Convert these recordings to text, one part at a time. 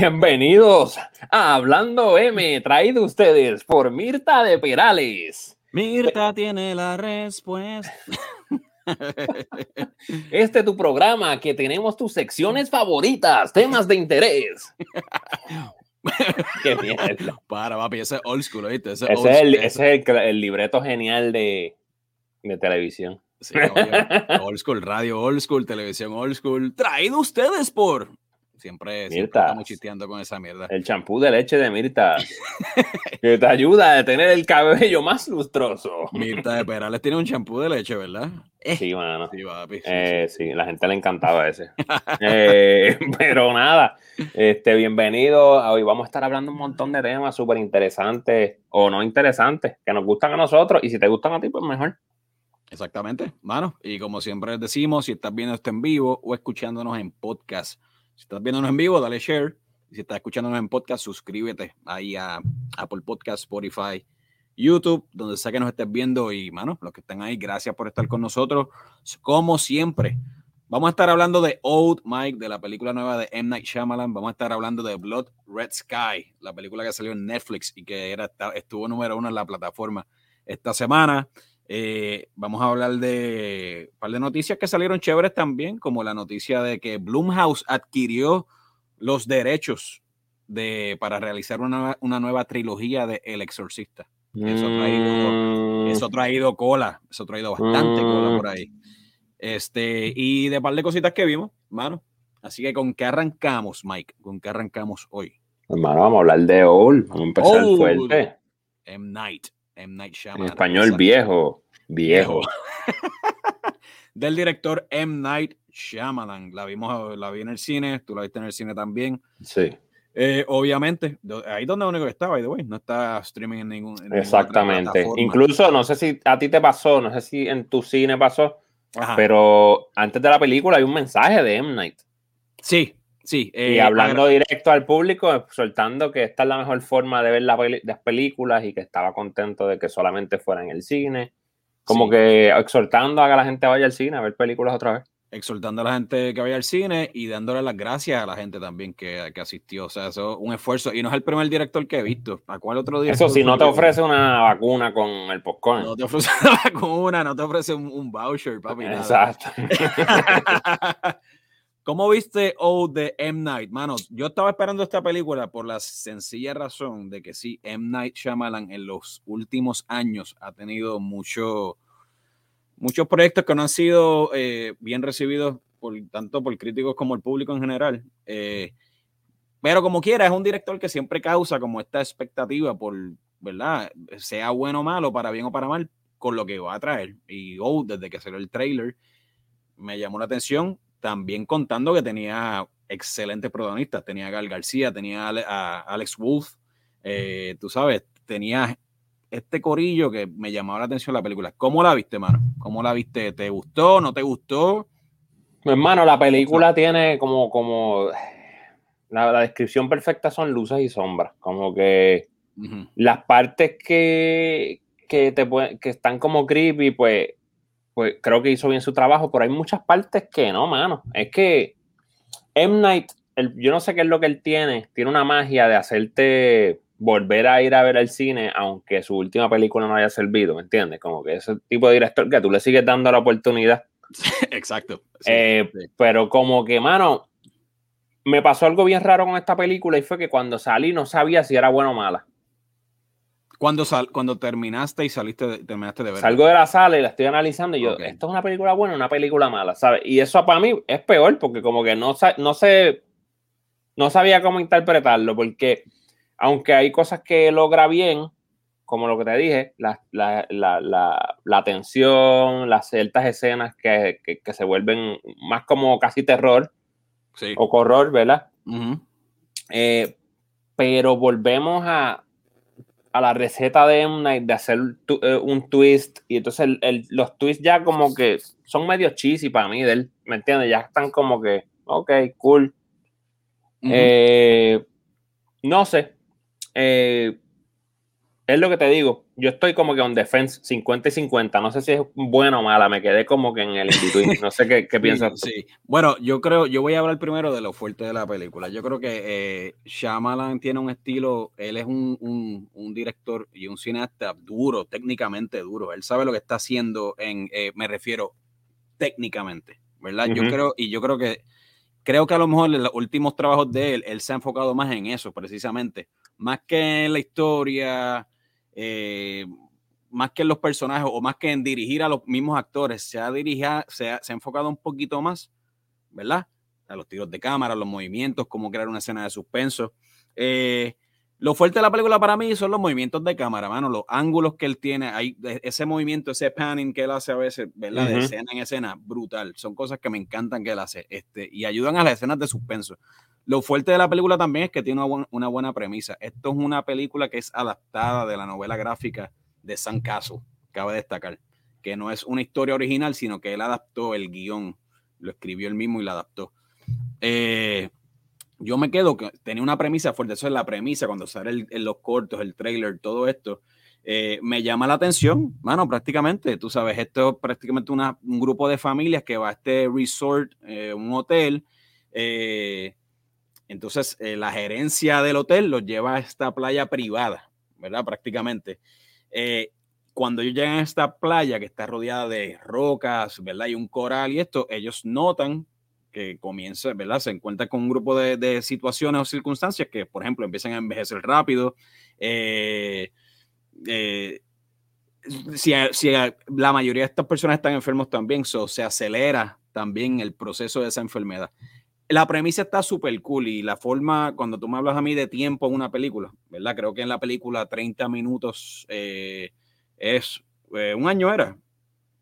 Bienvenidos a Hablando M, traído ustedes por Mirta de Perales. Mirta tiene la respuesta. Este es tu programa que tenemos tus secciones favoritas, temas de interés. Qué mierda. Para, papi, ese es old school, ¿oíste? Ese, es, el, ese es el, libreto genial de, de televisión. Sí, old school, radio old school, televisión old school. Traído ustedes por Siempre, siempre estamos chisteando con esa mierda. El champú de leche de Mirta. que te ayuda a tener el cabello más lustroso. Mirta de Perales tiene un champú de leche, ¿verdad? Sí, mano. Sí, papi, eh, sí, la gente le encantaba ese. Eh, pero nada, este, bienvenido. Hoy vamos a estar hablando un montón de temas súper interesantes o no interesantes que nos gustan a nosotros. Y si te gustan a ti, pues mejor. Exactamente, mano. Y como siempre decimos, si estás viendo esto en vivo o escuchándonos en podcast si estás viéndonos en vivo, dale share. Si estás escuchándonos en podcast, suscríbete ahí a Apple Podcast, Spotify, YouTube, donde sea que nos estés viendo. Y, mano, los que están ahí, gracias por estar con nosotros. Como siempre, vamos a estar hablando de Old Mike, de la película nueva de M. Night Shyamalan. Vamos a estar hablando de Blood Red Sky, la película que salió en Netflix y que era, estuvo número uno en la plataforma esta semana. Eh, vamos a hablar de un par de noticias que salieron chéveres también, como la noticia de que Blumhouse adquirió los derechos de, para realizar una, nueva trilogía de El Exorcista. Eso ha, traído, mm. eso ha traído cola, eso ha traído bastante cola por ahí. Este, y de par de cositas que vimos, mano. Así que con qué arrancamos, Mike, con qué arrancamos hoy. Hermano, vamos a hablar de Old, vamos a empezar fuerte. M. Night. M. Night Shyamalan. En español viejo, viejo. Del director M. Night Shyamalan. La vimos, la vi en el cine, tú la viste en el cine también. Sí. Eh, obviamente, ahí donde único que estaba, by no está streaming en ningún. Exactamente. Incluso, no sé si a ti te pasó, no sé si en tu cine pasó, pero antes de la película hay un mensaje de M. Night. Sí, Sí, y eh, hablando directo al público, soltando que esta es la mejor forma de ver las películas y que estaba contento de que solamente fuera en el cine. Como que exhortando a que la gente vaya al cine a ver películas otra vez. Exhortando a la gente que vaya al cine y dándole las gracias a la gente también que, asistió. O sea, eso es un esfuerzo. Y no es el primer director que he visto. ¿A cuál otro director? Eso si no te ofrece una vacuna con el popcorn. No te ofrece una vacuna, no te ofrece un, un voucher, papi. Exacto. ¿Cómo viste O de M. Night? Mano, yo estaba esperando esta película por la sencilla razón de que sí, M. Night Shyamalan en los últimos años ha tenido mucho, muchos proyectos que no han sido eh, bien recibidos por, tanto por críticos como el público en general. Eh, pero como quiera, es un director que siempre causa como esta expectativa por, ¿verdad? Sea bueno o malo, para bien o para mal, con lo que va a traer. Y O, desde que salió el trailer, me llamó la atención también contando que tenía excelentes protagonistas. Tenía a Gal García, tenía a Alex Wolf, eh, tú sabes, tenía este corillo que me llamaba la atención la película. ¿Cómo la viste, mano? ¿Cómo la viste? ¿Te gustó? ¿No te gustó? Hermano, la película tiene como, como la, descripción perfecta son luces y sombras. Como que las partes que, que, te, que están como creepy, pues pues creo que hizo bien su trabajo, pero hay muchas partes que no, mano. Es que M. Night, yo no sé qué es lo que él tiene, tiene una magia de hacerte volver a ir a ver el cine, aunque su última película no haya servido, ¿me entiendes? Como que ese tipo de director que tú le sigues dando la oportunidad. Exacto. Eh, pero como que, mano, me pasó algo bien raro con esta película y fue que cuando salí no sabía si era buena o mala. Cuando, sal, cuando terminaste y saliste, terminaste de ver. Salgo de la sala y la estoy analizando y yo, ¿esto es una película buena o una película mala? ¿Sabes? Y eso para mí es peor porque como que no, no sé, no sabía cómo interpretarlo porque aunque hay cosas que logra bien, como lo que te dije, la, la, la, la tensión, las ciertas escenas que, que, se vuelven más como casi terror o horror, ¿verdad? Eh, pero volvemos a, a la receta de M. Night de hacer eh, un twist y entonces los twists ya como que son medio cheesy para mí de él, ¿me entiendes? Ya están como que, ok, cool. Eh, no sé. Eh, es lo que te digo. Yo estoy como que on defense 50 y 50. No sé si es buena o mala. Me quedé como que en el in No sé qué, qué piensas. Sí, Bueno, yo creo, yo voy a hablar primero de lo fuerte de la película. Yo creo que eh, Shyamalan tiene un estilo. Él es un, un, director y un cineasta duro, técnicamente duro. Él sabe lo que está haciendo en, eh, me refiero técnicamente, ¿verdad? Yo creo, y yo creo que, creo que a lo mejor en los últimos trabajos de él, él se ha enfocado más en eso, precisamente. Más que en la historia eh, más que en los personajes o más que en dirigir a los mismos actores, se ha, dirigido, se ha, enfocado un poquito más, ¿verdad? A los tiros de cámara, los movimientos, cómo crear una escena de suspenso. Eh, lo fuerte de la película para mí son los movimientos de cámara, mano, los ángulos que él tiene, hay, ese movimiento, ese panning que él hace a veces, ¿verdad? De escena en escena, brutal. Son cosas que me encantan que él hace este, y ayudan a las escenas de suspenso. Lo fuerte de la película también es que tiene una, buena premisa. Esto es una película que es adaptada de la novela gráfica de San Caso, cabe destacar, que no es una historia original, sino que él adaptó el guion, lo escribió él mismo y lo adaptó. Eh, yo me quedo que tenía una premisa fuerte, eso es la premisa cuando sale en los cortos, el trailer, todo esto. Eh, me llama la atención, mano, prácticamente, tú sabes, esto es prácticamente un grupo de familias que va a este resort, eh, un hotel, entonces, eh, la gerencia del hotel los lleva a esta playa privada, ¿verdad? Prácticamente. Eh, cuando ellos llegan a esta playa que está rodeada de rocas, ¿verdad? Y un coral y esto, ellos notan que comienza, ¿verdad? Se encuentra con un grupo de, situaciones o circunstancias que, por ejemplo, empiezan a envejecer rápido. Eh, si, la mayoría de estas personas están enfermos también, se acelera también el proceso de esa enfermedad la premisa está súper cool y la forma, cuando tú me hablas a mí de tiempo en una película, ¿verdad? Creo que en la película 30 minutos eh, es eh, un año era.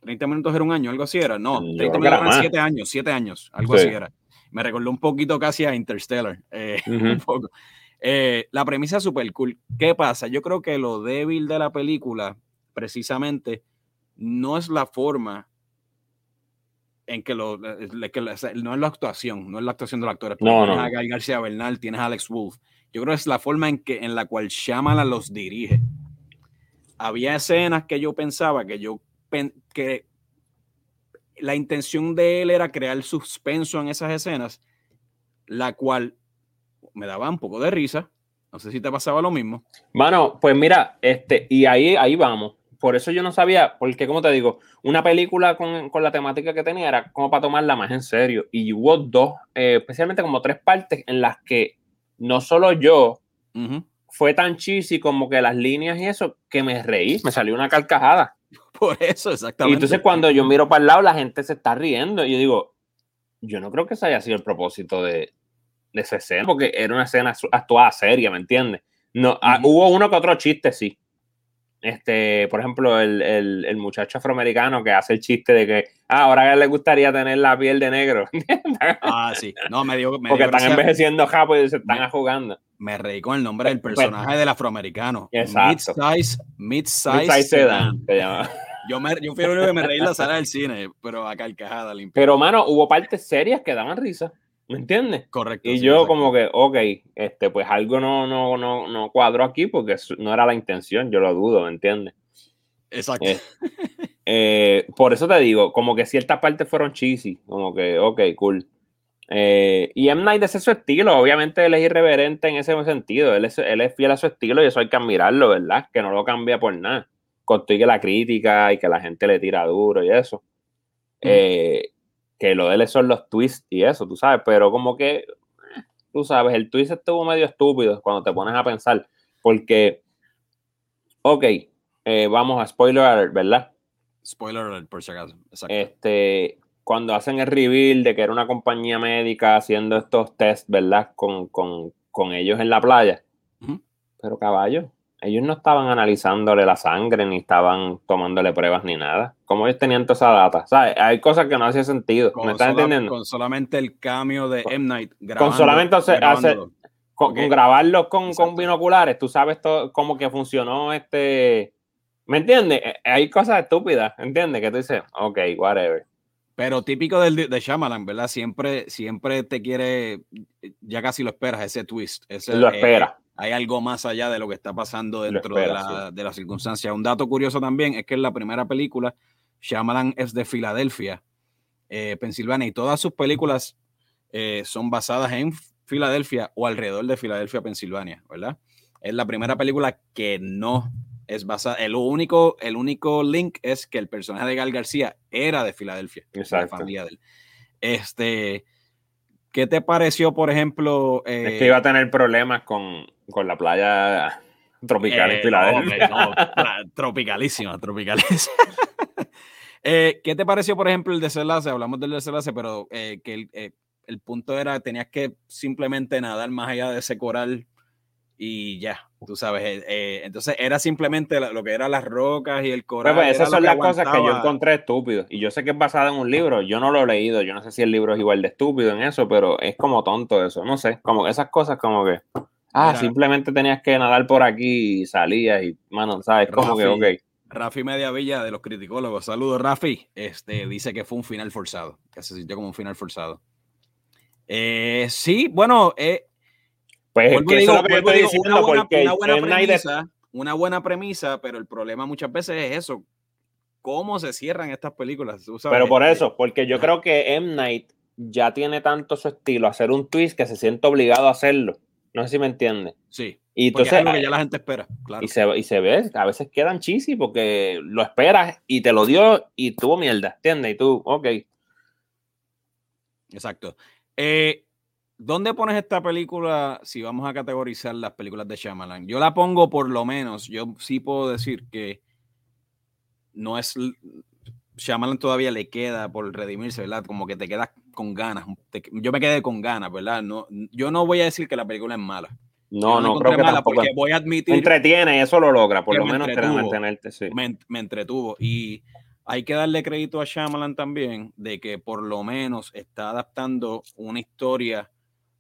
30 minutos era un año, algo así era. No, 30 minutos eran 7 años, 7 años, algo así era. Me recordó un poquito casi a Interstellar. Eh, un poco. la premisa es súper cool. ¿Qué pasa? Yo creo que lo débil de la película, precisamente, no es la forma en que, lo, eh, que no es la actuación, no es la actuación de los actores. No, tienes a Guy García Bernal, tienes a Alex Wolf. Yo creo que es la forma en, que, en la cual Shyamalan los dirige. Había escenas que yo pensaba que yo que la intención de él era crear suspenso en esas escenas, la cual me daba un poco de risa. No sé si te pasaba lo mismo. Bueno, pues mira, este, y ahí, ahí vamos por eso yo no sabía, porque como te digo, una película con, la temática que tenía era como para tomarla más en serio. Y hubo dos, eh, especialmente como tres partes en las que no solo yo fue tan cheesy como que las líneas y eso, que me reí, me salió una carcajada. Por eso, exactamente. Y entonces cuando yo miro para el lado, la gente se está riendo. Y yo digo, yo no creo que ese haya sido el propósito de, esa escena, porque era una escena actuada seria, ¿me entiendes? No, ah, hubo uno que otro chiste, sí este, por ejemplo, el, el, muchacho afroamericano que hace el chiste de que ah, ahora le gustaría tener la piel de negro. ah, sí. No, me dio. Porque están envejeciendo japo y se están jugando. Me reí con el nombre del pues, pues, personaje del afroamericano. Exacto. Mid-size mid -size sedan. Se llama. Yo, me, yo fui el único que me reí en la sala del cine, pero a carcajada limpia. Pero, mano, hubo partes serias que daban risa. ¿Me entiendes? Correcto. Y yo como que, ok, este, pues algo no, no, no, no cuadro aquí porque no era la intención, yo lo dudo, ¿me entiendes? Exacto. Eh, eh, por eso te digo, como que ciertas partes fueron cheesy, como que, ok, cool. Eh, y M. Night es su estilo, obviamente él es irreverente en ese sentido, él es, él es fiel a su estilo y eso hay que admirarlo, ¿verdad? Que no lo cambia por nada. Con que la crítica y que la gente le tira duro y eso. Eh, que lo de él son los twists y eso, tú sabes, pero como que, tú sabes, el twist estuvo medio estúpido cuando te pones a pensar, porque, ok, eh, vamos a spoiler alert, ¿verdad? Spoiler alert, por si acaso. Este, cuando hacen el reveal de que era una compañía médica haciendo estos tests, ¿verdad? Con, ellos en la playa. Pero caballo, ellos no estaban analizándole la sangre, ni estaban tomándole pruebas ni nada. ¿Cómo ellos tenían toda esa data? ¿Sabes? Hay cosas que no hacían sentido. ¿Me estás entendiendo? Con solamente el cambio de M. Night. con solamente hacer, con, grabarlos con, con, binoculares, tú sabes todo, cómo que funcionó este. ¿Me entiendes? Eh, hay cosas estúpidas, ¿entiendes? Que tú dices, ok, whatever. Pero típico del, de Shyamalan, ¿verdad? Siempre, siempre te quiere, ya casi lo esperas, ese twist. Ese, lo espera hay algo más allá de lo que está pasando dentro de, la, de circunstancia. Un dato curioso también es que en la primera película, Shyamalan es de Filadelfia, eh, Pensilvania, y todas sus películas eh, son basadas en Filadelfia o alrededor de Filadelfia, Pensilvania, ¿verdad? Es la primera película que no es basada. El único, el único link es que el personaje de Gal García era de Filadelfia, Exacto. la familia de él. Este, ¿Qué te pareció, por ejemplo? es que iba a tener problemas con, con la playa tropical en eh, Filadelfia. No, tropicalísima, tropicalísima. Eh, ¿Qué te pareció, por ejemplo, el desenlace? Hablamos del desenlace, pero eh, que el, el, punto era, tenías que simplemente nadar más allá de ese coral y ya, tú sabes. entonces era simplemente lo que eran las rocas y el coral. Pues, esas son las cosas que yo encontré estúpidas. Y yo sé que es basada en un libro, yo no lo he leído, yo no sé si el libro es igual de estúpido en eso, pero es como tonto eso, no sé, como esas cosas como que... Ah, simplemente tenías que nadar por aquí y salías y, mano, ¿sabes? Como que, ok. Rafi Mediavilla de los criticólogos, saludos Rafi, este, dice que fue un final forzado, que se sintió como un final forzado. Eh, sí, bueno, eh, pues es que eso es lo que yo estoy diciendo, una buena, porque una buena, premisa, una buena premisa, pero el problema muchas veces es eso, cómo se cierran estas películas. pero por este eso, porque yo creo que M. Night ya tiene tanto su estilo, hacer un twist que se siente obligado a hacerlo. No sé si me entiende. Sí. Y entonces, es lo que ya la gente espera, claro. Y se, y se ve, a veces quedan cheesy porque lo esperas y te lo dio y tuvo mierda, ¿entiendes? Y tú, ok. Exacto. Eh, ¿Dónde pones esta película si vamos a categorizar las películas de Shyamalan? Yo la pongo por lo menos, yo sí puedo decir que no es Shyamalan todavía le queda por redimirse, ¿verdad? Como que te quedas con ganas. yo me quedé con ganas, ¿verdad? No, yo no voy a decir que la película es mala. No, no, creo que mala porque voy a admitir. Entretiene, eso lo logra, por lo menos mantenerte, sí. Me, me, entretuvo. Y hay que darle crédito a Shyamalan también de que por lo menos está adaptando una historia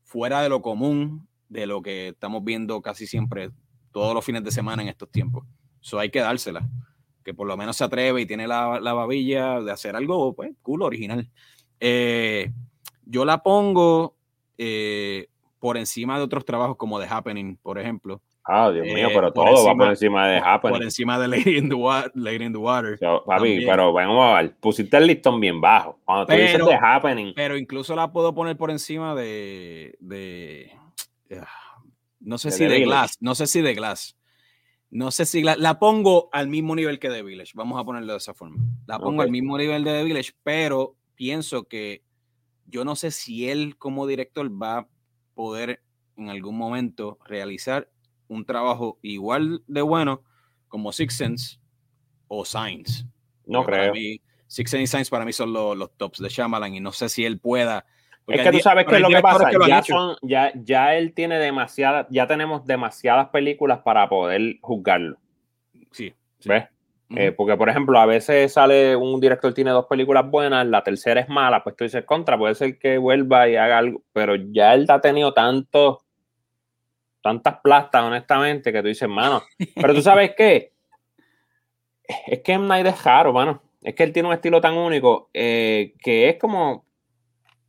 fuera de lo común, de lo que estamos viendo casi siempre todos los fines de semana en estos tiempos. Eso hay que dársela que por lo menos se atreve y tiene la, la babilla de hacer algo, pues, cool, original. Eh, yo la pongo eh, por encima de otros trabajos como The Happening, por ejemplo. Ah, Dios mío, eh, pero todo va por encima de Happening. Por encima de Lady in the, Water. papi, pero vamos a ver, pusiste el listón bien bajo. Cuando tú dices The Happening. Pero incluso la puedo poner por encima de. de ah, no sé si de Glass. No sé si de Glass. No sé si la, pongo al mismo nivel que The Village, vamos a ponerlo de esa forma. La pongo al mismo nivel de The Village, pero pienso que yo no sé si él como director va a poder en algún momento realizar un trabajo igual de bueno como Six Sense o Signs. No creo. Six Sense y Signs para mí son los, los tops de Shyamalan y no sé si él pueda es que tú sabes qué es lo que pasa. ya, ya, él tiene demasiadas, ya tenemos demasiadas películas para poder juzgarlo. Sí. ¿Ves? Eh, porque, por ejemplo, a veces sale un director tiene dos películas buenas, la tercera es mala, pues tú dices contra, puede ser que vuelva y haga algo, pero ya él ha tenido tanto, tantas plastas, honestamente, que tú dices, mano. Pero tú sabes qué? Es que M. Night es raro, mano. Es que él tiene un estilo tan único eh, que es como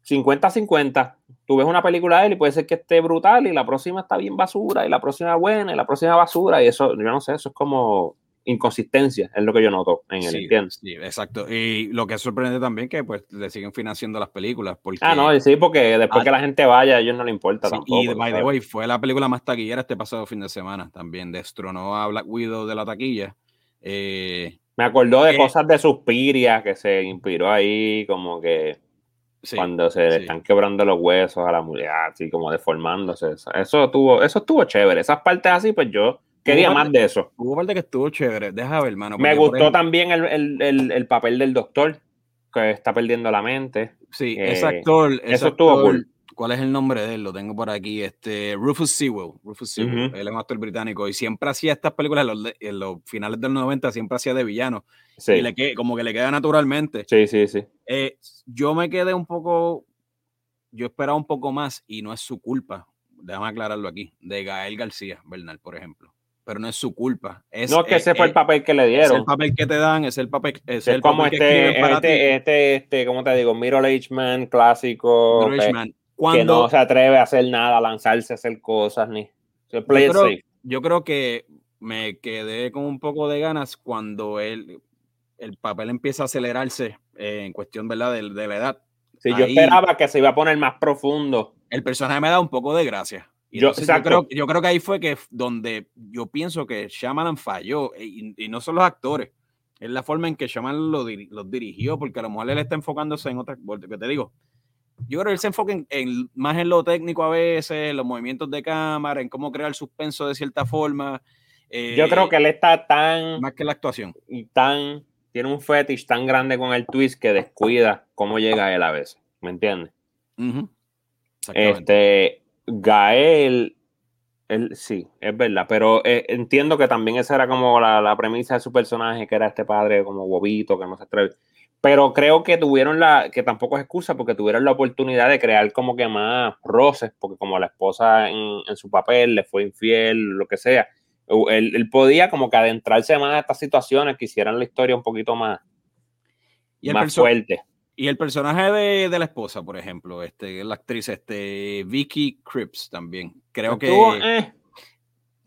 50-50. Tú ves una película de él y puede ser que esté brutal y la próxima está bien basura y la próxima buena y la próxima basura y eso, yo no sé, eso es como inconsistencia, es lo que yo noto en el, sí, Sí, exacto. Y lo que es sorprendente también que pues le siguen financiando las películas. Porque, ah, no, sí, porque después que la gente vaya, a ellos no le importa tampoco. Y by the way, fue la película más taquillera este pasado fin de semana también. Destronó a Black Widow de la taquilla. Eh, Me acordó de eh, cosas de Suspiria que se inspiró ahí, como que cuando se le están quebrando los huesos a la mujer, así como deformándose. Eso estuvo, eso estuvo chévere. Esas partes así, pues yo quería más de eso. Hubo parte que estuvo chévere. Deja ver, hermano. Me gustó también el, papel del doctor, que está perdiendo la mente. Sí, ese actor. eso estuvo cool. ¿Cuál es el nombre de él? Lo tengo por aquí. Este, Rufus Sewell. Rufus Sewell. Él es un actor británico y siempre hacía estas películas en los, finales del 90, siempre hacía de villano. Sí. Y le como que le queda naturalmente. Sí, sí, sí. Eh, yo me quedé un poco. Yo esperaba un poco más y no es su culpa. Déjame aclararlo aquí. De Gael García Bernal, por ejemplo pero no es su culpa. Es, no, que ese fue el papel que le dieron. Es el papel que te dan, es el papel. Es, el como este, este, este, este, ¿cómo te digo? Middle Age Man clásico. Middle Age Man que no se atreve a hacer nada, a lanzarse a hacer cosas ni. yo, creo, que me quedé con un poco de ganas cuando él, el papel empieza a acelerarse eh, en cuestión ¿verdad? De, de la edad. Sí, yo esperaba que se iba a poner más profundo. El personaje me da un poco de gracia. Yo, creo, yo creo que ahí fue que donde yo pienso que Shyamalan falló, eh, y, no son los actores, es la forma en que Shyamalan los lo dirigió, porque a lo mejor él está enfocándose en otra, que te digo, yo creo que él se enfoca en, más en lo técnico a veces, los movimientos de cámara, en cómo crear suspenso de cierta forma. yo creo eh, que él está tan... Más que la actuación. Y tan tiene un fetish tan grande con el twist que descuida cómo llega él a veces. ¿Me entiendes? Este, Gael, él, sí, es verdad, pero eh, entiendo que también esa era como la, premisa de su personaje, que era este padre como bobito, que no se atreve. Pero creo que tuvieron la, que tampoco es excusa, porque tuvieron la oportunidad de crear como que más roces, porque como la esposa en, en su papel le fue infiel, lo que sea, él, podía como que adentrarse más a estas situaciones que hicieran la historia un poquito más, ¿Y más fuerte. Y el personaje de, la esposa, por ejemplo, este, la actriz este, Vicky Cripps también. Creo que eh,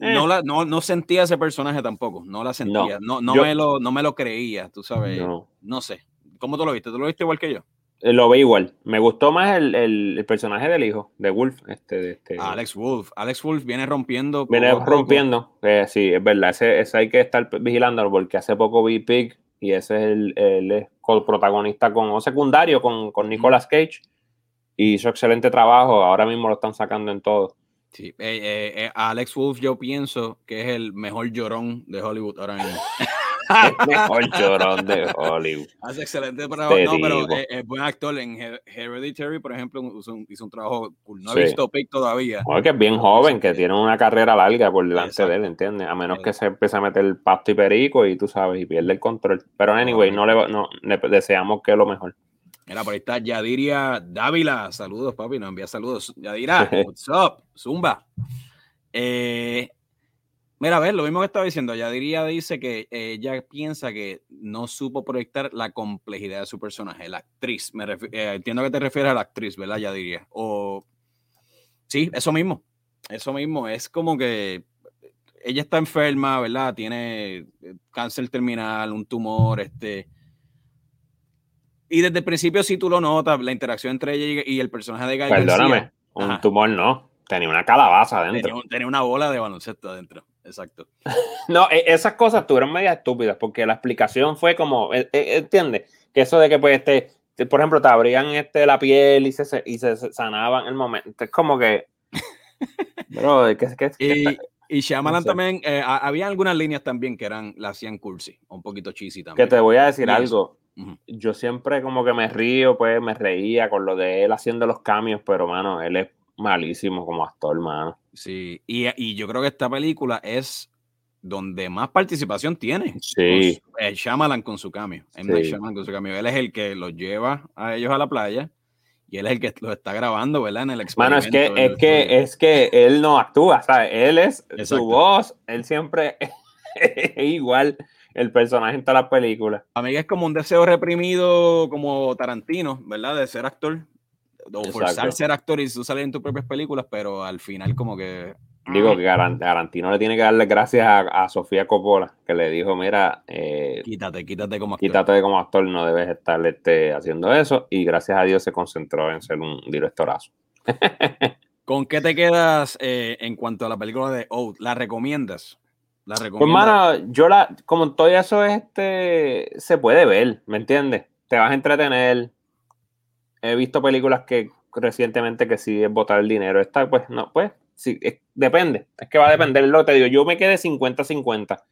no, eh. la, no, sentía ese personaje tampoco, no la sentía, no, no, me, lo, no me lo creía, tú sabes, no sé. ¿Cómo tú lo viste? ¿Tú lo viste igual que yo? Eh, lo ve igual. Me gustó más el, personaje del hijo, de Wolf. Este, este, Alex Wolf. Alex Wolf viene rompiendo. Viene rompiendo. Sí, es verdad. Ese, hay que estar vigilándolo porque hace poco vi Pig y ese es el, el, protagonista con, o secundario con, con Nicolas Cage. Y hizo excelente trabajo. Ahora mismo lo están sacando en todo. Sí, eh, Alex Wolf yo pienso que es el mejor llorón de Hollywood ahora mismo. el mejor llorón de Hollywood. Hace excelente trabajo. No, pero es, buen actor. En Hereditary, por ejemplo, hizo un, trabajo cool. No he visto Pick todavía. que es bien joven, que tiene una carrera larga por delante de él, ¿entiendes? A menos que se empiece a meter pasto y perico y tú sabes, y pierde el control. Pero anyway, no le, no, le deseamos que lo mejor. Mira, por ahí está Yadiria Dávila. Saludos, papi. Nos envía saludos. Yadira, what's up? Zumba. Eh, Mira, a ver, lo mismo que estaba diciendo, diría dice que ella piensa que no supo proyectar la complejidad de su personaje, la actriz. Me eh, entiendo que te refieres a la actriz, ¿verdad? Ya diría. O sí, eso mismo. Eso mismo. Es como que ella está enferma, ¿verdad? Tiene eh, cáncer terminal, un tumor, este. Y desde el principio, si tú lo notas, la interacción entre ella y, el personaje de Guy Perdóname, un tumor no. Tenía una calabaza adentro. tenía una bola de baloncesto adentro exacto. no, e, esas cosas tuvieron media estúpidas porque la explicación fue como, e, e, ¿entiendes? Que eso de que, pues, este, por ejemplo, te abrían este, la piel y se, y se sanaban el momento. Es como que. Bro, y, y Shyamalan también, eh, había algunas líneas también que eran, la hacían cursi, un poquito cheesy también. Que te voy a decir algo. Yo siempre como que me río, pues me reía con lo de él haciendo los cambios, pero mano, él es malísimo como actor, mano. Sí, y, yo creo que esta película es donde más participación tiene. Sí. Con, eh, Shyamalan con su cambio. con su cambio. Él es el que los lleva a ellos a la playa y él es el que los está grabando, ¿verdad? En el experimento. Mano, es que, es que, es que él no actúa, ¿sabes? Él es su voz, él siempre es igual el personaje en todas las películas. A mí es como un deseo reprimido como Tarantino, ¿verdad? De ser actor o forzar ser actor y tú salir en tus propias películas, pero al final como que... Digo que Garantino le tiene que darle gracias a, Sofía Coppola, que le dijo, mira, eh, quítate, quítate como actor. Quítate como actor, no debes estar este, haciendo eso. Y gracias a Dios se concentró en ser un directorazo. ¿Con qué te quedas eh, en cuanto a la película de Oath? ¿La recomiendas? ¿La pues, recomiendas? Pues, yo la, como todo eso este, se puede ver, ¿me entiendes? Te vas a entretener, he visto películas que recientemente que sí es botar el dinero. Esta, pues, no, pues, sí, depende. Es que va a depender lo que te digo. Yo me quedé 50-50.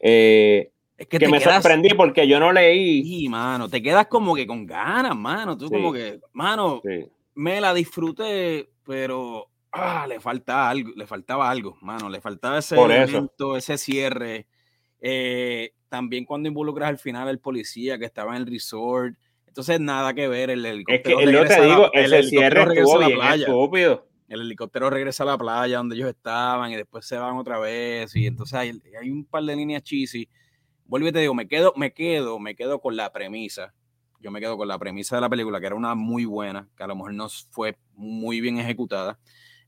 Eh, es que, me sorprendí porque yo no leí. Sí, mano, te quedas como que con ganas, mano. Tú como que, mano, me la disfruté, pero ah, le falta algo, le faltaba algo, mano. Le faltaba ese momento, ese cierre. Eh, también cuando involucras al final al policía que estaba en el resort entonces, nada que ver. El helicóptero. Es que lo te digo, ese cierre estuvo bien estúpido. El helicóptero regresa a la playa donde ellos estaban y después se van otra vez. Y entonces hay, hay un par de líneas cheesy. Vuelvo y te digo, me quedo, me quedo, me quedo con la premisa. Yo me quedo con la premisa de la película, que era una muy buena, que a lo mejor no fue muy bien ejecutada.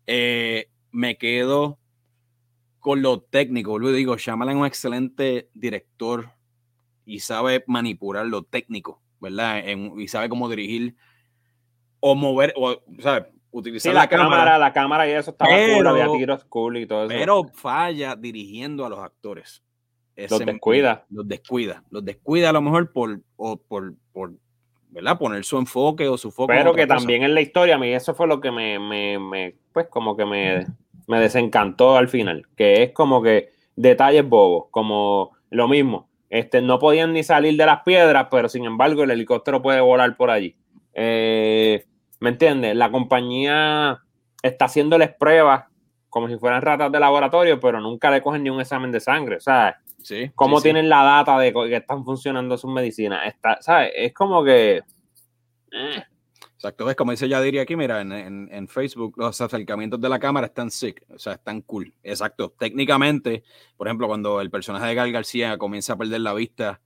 Eh, me quedo con lo técnico, vuelvo digo, Shyamalan es un excelente director y sabe manipular lo técnico, ¿verdad? y sabe cómo dirigir o mover, o, ¿sabes? Utilizar la, cámara, la cámara y eso estaba pero, había tiros cool y todo eso. Pero falla dirigiendo a los actores. los descuida. Los descuida. Los descuida a lo mejor por, o por, por ¿verdad? Poner su enfoque o su foco. Pero que también en la historia, a mí eso fue lo que me, me, me pues como que me, me desencantó al final, que es como que detalles bobos, como lo mismo. Este, no podían ni salir de las piedras, pero sin embargo el helicóptero puede volar por allí. Eh, ¿Me entiendes? La compañía está haciéndoles pruebas como si fueran ratas de laboratorio, pero nunca le cogen ni un examen de sangre. O sea, sí, ¿cómo tienen la data de que están funcionando sus medicinas? Está, ¿sabes? Es como que. Eh. Exacto, es como dice Yadiri aquí, mira, en, en, Facebook los acercamientos de la cámara están sick, o sea, están cool. Exacto, técnicamente, por ejemplo, cuando el personaje de Gal García comienza a perder la vista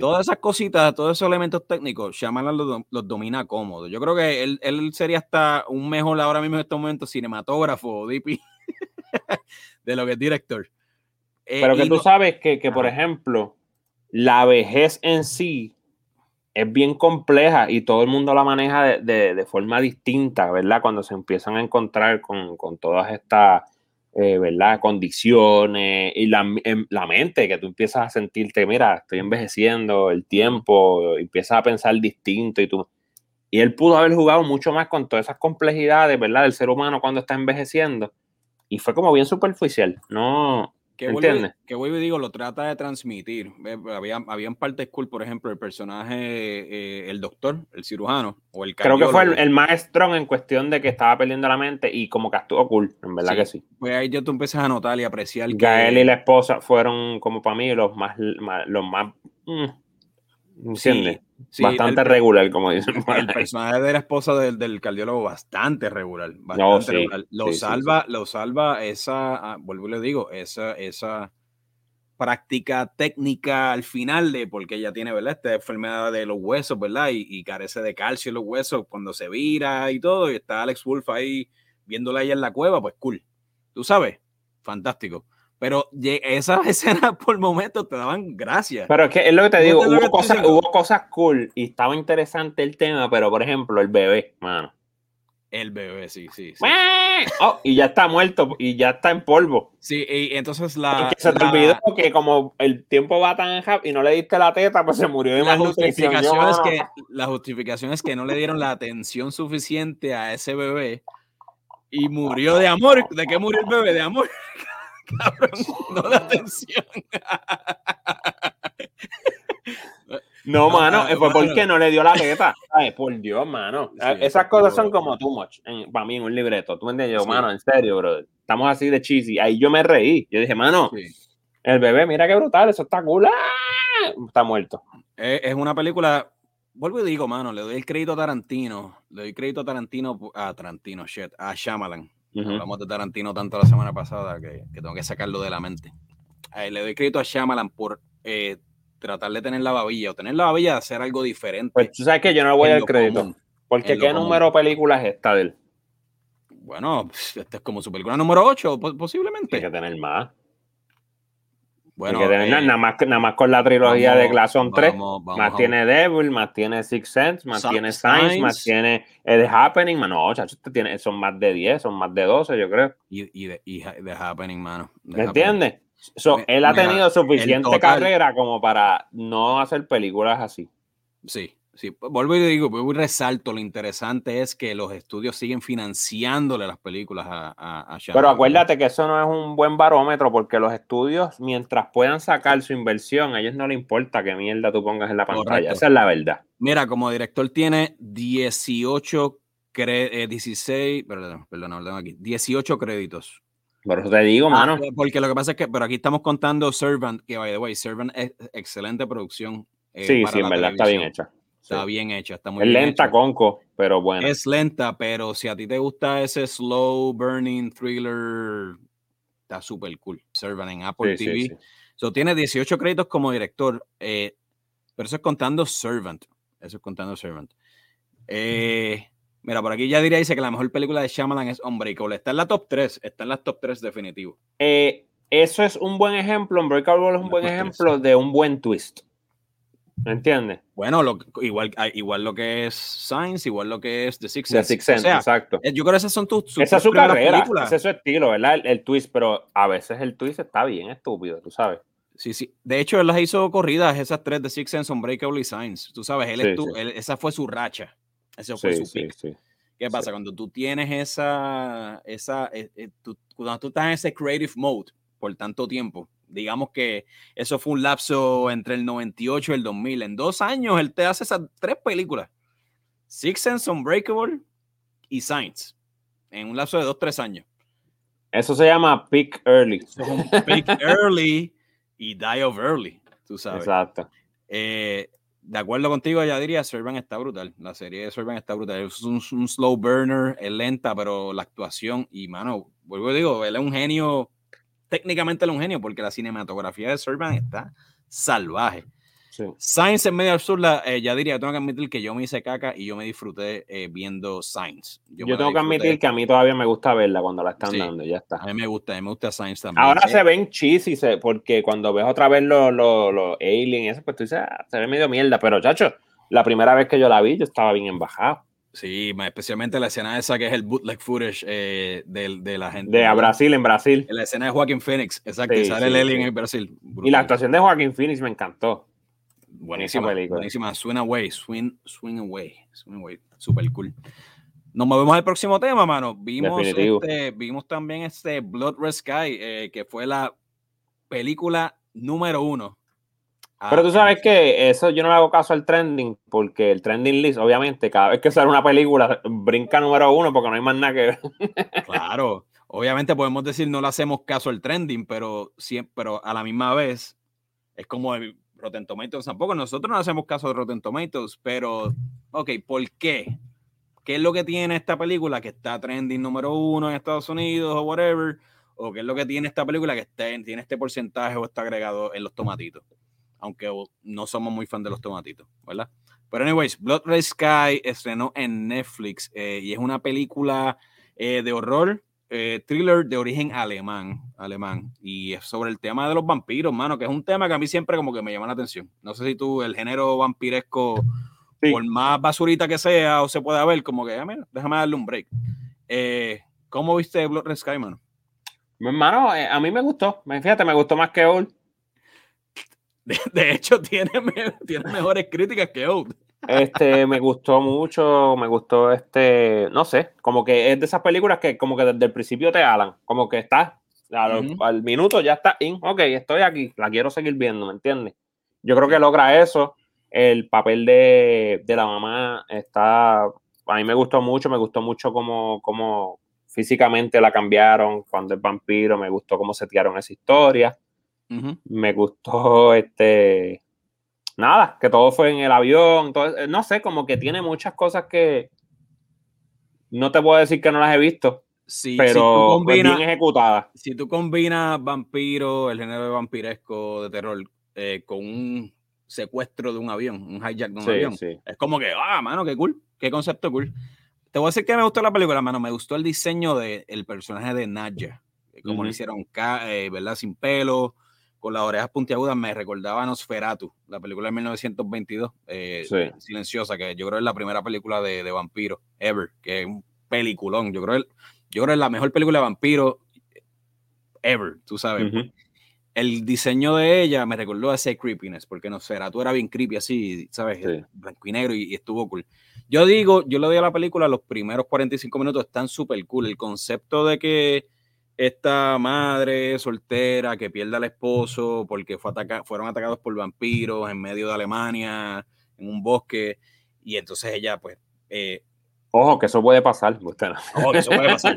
Todas esas cositas, todos esos elementos técnicos, Shyamalan los, los, domina cómodo. Yo creo que él, él, sería hasta un mejor ahora mismo en este momento cinematógrafo, DP, de lo que es director. Eh, Pero que tú sabes que, que por ejemplo, la vejez en sí es bien compleja y todo el mundo la maneja de, de, forma distinta, ¿verdad? Cuando se empiezan a encontrar con, con todas estas eh, ¿verdad? Condiciones y la, em, la, mente, que tú empiezas a sentirte, mira, estoy envejeciendo, el tiempo, empiezas a pensar distinto y tú... Y él pudo haber jugado mucho más con todas esas complejidades, ¿verdad? Del ser humano cuando está envejeciendo. Y fue como bien superficial, ¿no? Que vuelvo, que vuelvo y digo, lo trata de transmitir. Había, habían partes cool, por ejemplo, el personaje, eh, el doctor, el cirujano, o el Creo que fue el, maestro en cuestión de que estaba perdiendo la mente y como que actuó cool, en verdad que sí. Pues ahí ya tú empiezas a notar y apreciar que... Gael y la esposa fueron, como para mí, los más... los más mm, ¿Entiendes? Bastante regular, como dicen. El personaje de la esposa del, del cardiólogo, bastante regular. Bastante Lo salva, lo salva esa, ah, vuelvo y le digo, esa, esa práctica técnica al final de porque ella tiene, ¿verdad? Esta enfermedad de los huesos, ¿verdad? Y, carece de calcio en los huesos cuando se vira y todo. Y está Alex Wolf ahí viéndola ella en la cueva, pues cool. Tú sabes, fantástico. Pero esas escenas por momentos te daban gracias. Pero es que es lo que te digo, hubo cosas, hubo cosas cool y estaba interesante el tema, pero por ejemplo, el bebé, mano. El bebé, sí, sí. Oh, y ya está muerto y ya está en polvo. Sí, y entonces la. se te olvidó que como el tiempo va tan y no le diste la teta, pues se murió de la justificación es que La justificación es que no le dieron la atención suficiente a ese bebé y murió de amor. ¿De qué murió el bebé? De amor. cabrón, no da atención. No, mano, fue porque no le dio la teta. Ay, por Dios, mano. Esas cosas son como too much para mí en un libreto. ¿Tú me entiendes? Yo, mano, en serio, bro. Estamos así de cheesy. Ahí yo me reí. Yo dije, mano, el bebé, mira qué brutal, eso está cool. ¡Ah! Está muerto. Es una película. Vuelvo y digo, mano, le doy el crédito a Tarantino. Le doy crédito a Tarantino, a Tarantino, shit, a Shyamalan Hablamos de Tarantino tanto la semana pasada que, tengo que sacarlo de la mente. le doy crédito a Shyamalan por eh, tratar de tener la babilla o tener la babilla de hacer algo diferente. Pues tú sabes que yo no le voy al crédito. porque ¿qué número de películas es esta de él? Bueno, esta es como su película número 8, posiblemente. Hay que tener más. Bueno, eh, nada, más, nada más con la trilogía de Glass 3, más tiene Devil, más tiene Six Sense, más tiene Science, más tiene The Happening, mano, chacho, tiene, son más de 10, son más de 12, yo creo. Y, de, The Happening, mano. ¿Me entiendes? él ha tenido suficiente carrera como para no hacer películas así. Sí, Sí, vuelvo y digo, vuelvo y resalto, lo interesante es que los estudios siguen financiándole las películas a, a, Pero acuérdate que eso no es un buen barómetro porque los estudios, mientras puedan sacar su inversión, a ellos no les importa qué mierda tú pongas en la pantalla. Esa es la verdad. Mira, como director tiene 18, 16, perdón, perdón, aquí, 18 créditos. Por eso te digo, ah, mano. Porque lo que pasa es que, pero aquí estamos contando Servant, que by the way, Servant es excelente producción. Eh, sí, sí, en verdad está bien hecha. Está bien hecha, está muy es lenta, con conco, pero bueno. Es lenta, pero si a ti te gusta ese slow burning thriller, está súper cool. Servant en Apple TV. So, tiene 18 créditos como director, eh, pero eso es contando Servant. Eso es contando Servant. Eh, mira, por aquí ya diría dice que la mejor película de Shyamalan es Unbreakable. Está en la top 3, está en la top 3 definitivo. Eh, eso es un buen ejemplo, Unbreakable es un buen ejemplo de un buen twist. ¿Me entiendes? Bueno, lo, igual, ah, igual lo que es Science, igual lo que es The Six Sense. The Sense, exacto. Eh, yo creo que esas son tus. Esa es su carrera, ese es su estilo, ¿verdad? El, twist, pero a veces el twist está bien estúpido, tú sabes. Sí, sí. De hecho, él las hizo corridas, esas tres de Six Sense, Unbreakable y Science. Tú sabes, él, esa fue su racha. Ese fue su pick. ¿Qué pasa? Cuando tú tienes esa, esa, eh, eh, cuando tú estás en ese creative mode por tanto tiempo, digamos que eso fue un lapso entre el 98 y el 2000. En dos años él te hace esas tres películas. Six Sense, Unbreakable y Science. En un lapso de dos, tres años. Eso se llama Peak Early. peak Early y Die of Early, tú sabes. Exacto. Eh, de acuerdo contigo, ya diría, Servan está brutal. La serie de Servan está brutal. Es un, un, slow burner, es lenta, pero la actuación, y mano, vuelvo a digo, él es un genio técnicamente un genio porque la cinematografía de Servan está salvaje. Science en medio absurda, eh, ya diría, tengo que admitir que yo me hice caca y yo me disfruté eh, viendo Science. Yo, tengo que admitir que a mí todavía me gusta verla cuando la están dando, ya está. A mí me gusta, a mí me gusta Science también. Ahora se ven cheesy, porque cuando ves otra vez los lo, aliens y eso, pues tú dices, ah, se ve medio mierda, pero chacho, la primera vez que yo la vi, yo estaba bien embajado. Sí, especialmente la escena esa que es el bootleg footage eh, de, la gente. De a Brasil, en Brasil. La escena de Joaquin Phoenix, exacto, sale el alien en Brasil. Y la actuación de Joaquin Phoenix me encantó. Buenísima, buenísima. Swing away, swing, swing away, swing away. Super cool. Nos movemos al próximo tema, mano. Vimos, este, vimos también este Blood Red Sky, eh, que fue la película número uno Pero tú sabes que eso yo no le hago caso al trending, porque el trending list, obviamente, cada vez que sale una película, brinca número uno porque no hay más nada que ver. Claro, obviamente podemos decir no le hacemos caso al trending, pero, siempre, pero a la misma vez es como el Rotten Tomatoes. Tampoco nosotros no hacemos caso de Rotten Tomatoes, pero, ok, ¿por qué? ¿Qué es lo que tiene esta película que está trending número uno en Estados Unidos o whatever? ¿O qué es lo que tiene esta película que está, tiene este porcentaje o está agregado en los tomatitos? Aunque no somos muy fan de los tomatitos, ¿verdad? Pero anyways, Blood Red Sky estrenó en Netflix eh, y es una película eh, de horror, eh, thriller de origen alemán, alemán, y es sobre el tema de los vampiros, mano, que es un tema que a mí siempre como que me llama la atención. No sé si tú, el género vampiresco, por más basurita que sea o se pueda ver, como que, ah, mira, déjame darle un break. ¿Cómo viste Blood Red Sky, mano? Hermano, a mí me gustó. Fíjate, me gustó más que Old. De, hecho, tiene, tiene mejores críticas que Old. Este, me gustó mucho, me gustó este, no sé, como que es de esas películas que como que desde el principio te hablan, como que estás, al, minuto ya está in, ok, estoy aquí, la quiero seguir viendo, ¿me entiendes? Yo creo que logra eso, el papel de, de, la mamá está, a mí me gustó mucho, me gustó mucho como, como físicamente la cambiaron cuando es vampiro, me gustó cómo setearon esa historia. Me gustó este. Nada, que todo fue en el avión. Eh, no sé, como que tiene muchas cosas que. No te puedo decir que no las he visto. Sí, pero si bien ejecutadas. Si tú combinas vampiro, el género de vampiresco de terror, eh, con un secuestro de un avión, un hijack de un avión, es como que, ah, mano, qué cool, qué concepto cool. Te voy a decir que me gustó la película, mano. Me gustó el diseño del personaje de Nadja. Como lo hicieron, eh, ¿verdad? Sin pelo, con las orejas puntiagudas me recordaba a Nosferatu, la película de 1922, eh, silenciosa, que yo creo es la primera película de, de vampiro ever, que es un peliculón. Yo creo, yo creo que es la mejor película de vampiro ever, tú sabes. El diseño de ella me recordó a ese creepiness, porque Nosferatu era bien creepy así, ¿sabes? Blanco y negro y, estuvo cool. Yo digo, yo le doy a la película los primeros 45 minutos, están súper cool. El concepto de que esta madre soltera que pierde al esposo porque fue fueron atacados por vampiros en medio de Alemania, en un bosque, y entonces ella, pues. Eh, Ojo, que eso puede pasar. Ojo, que eso puede pasar,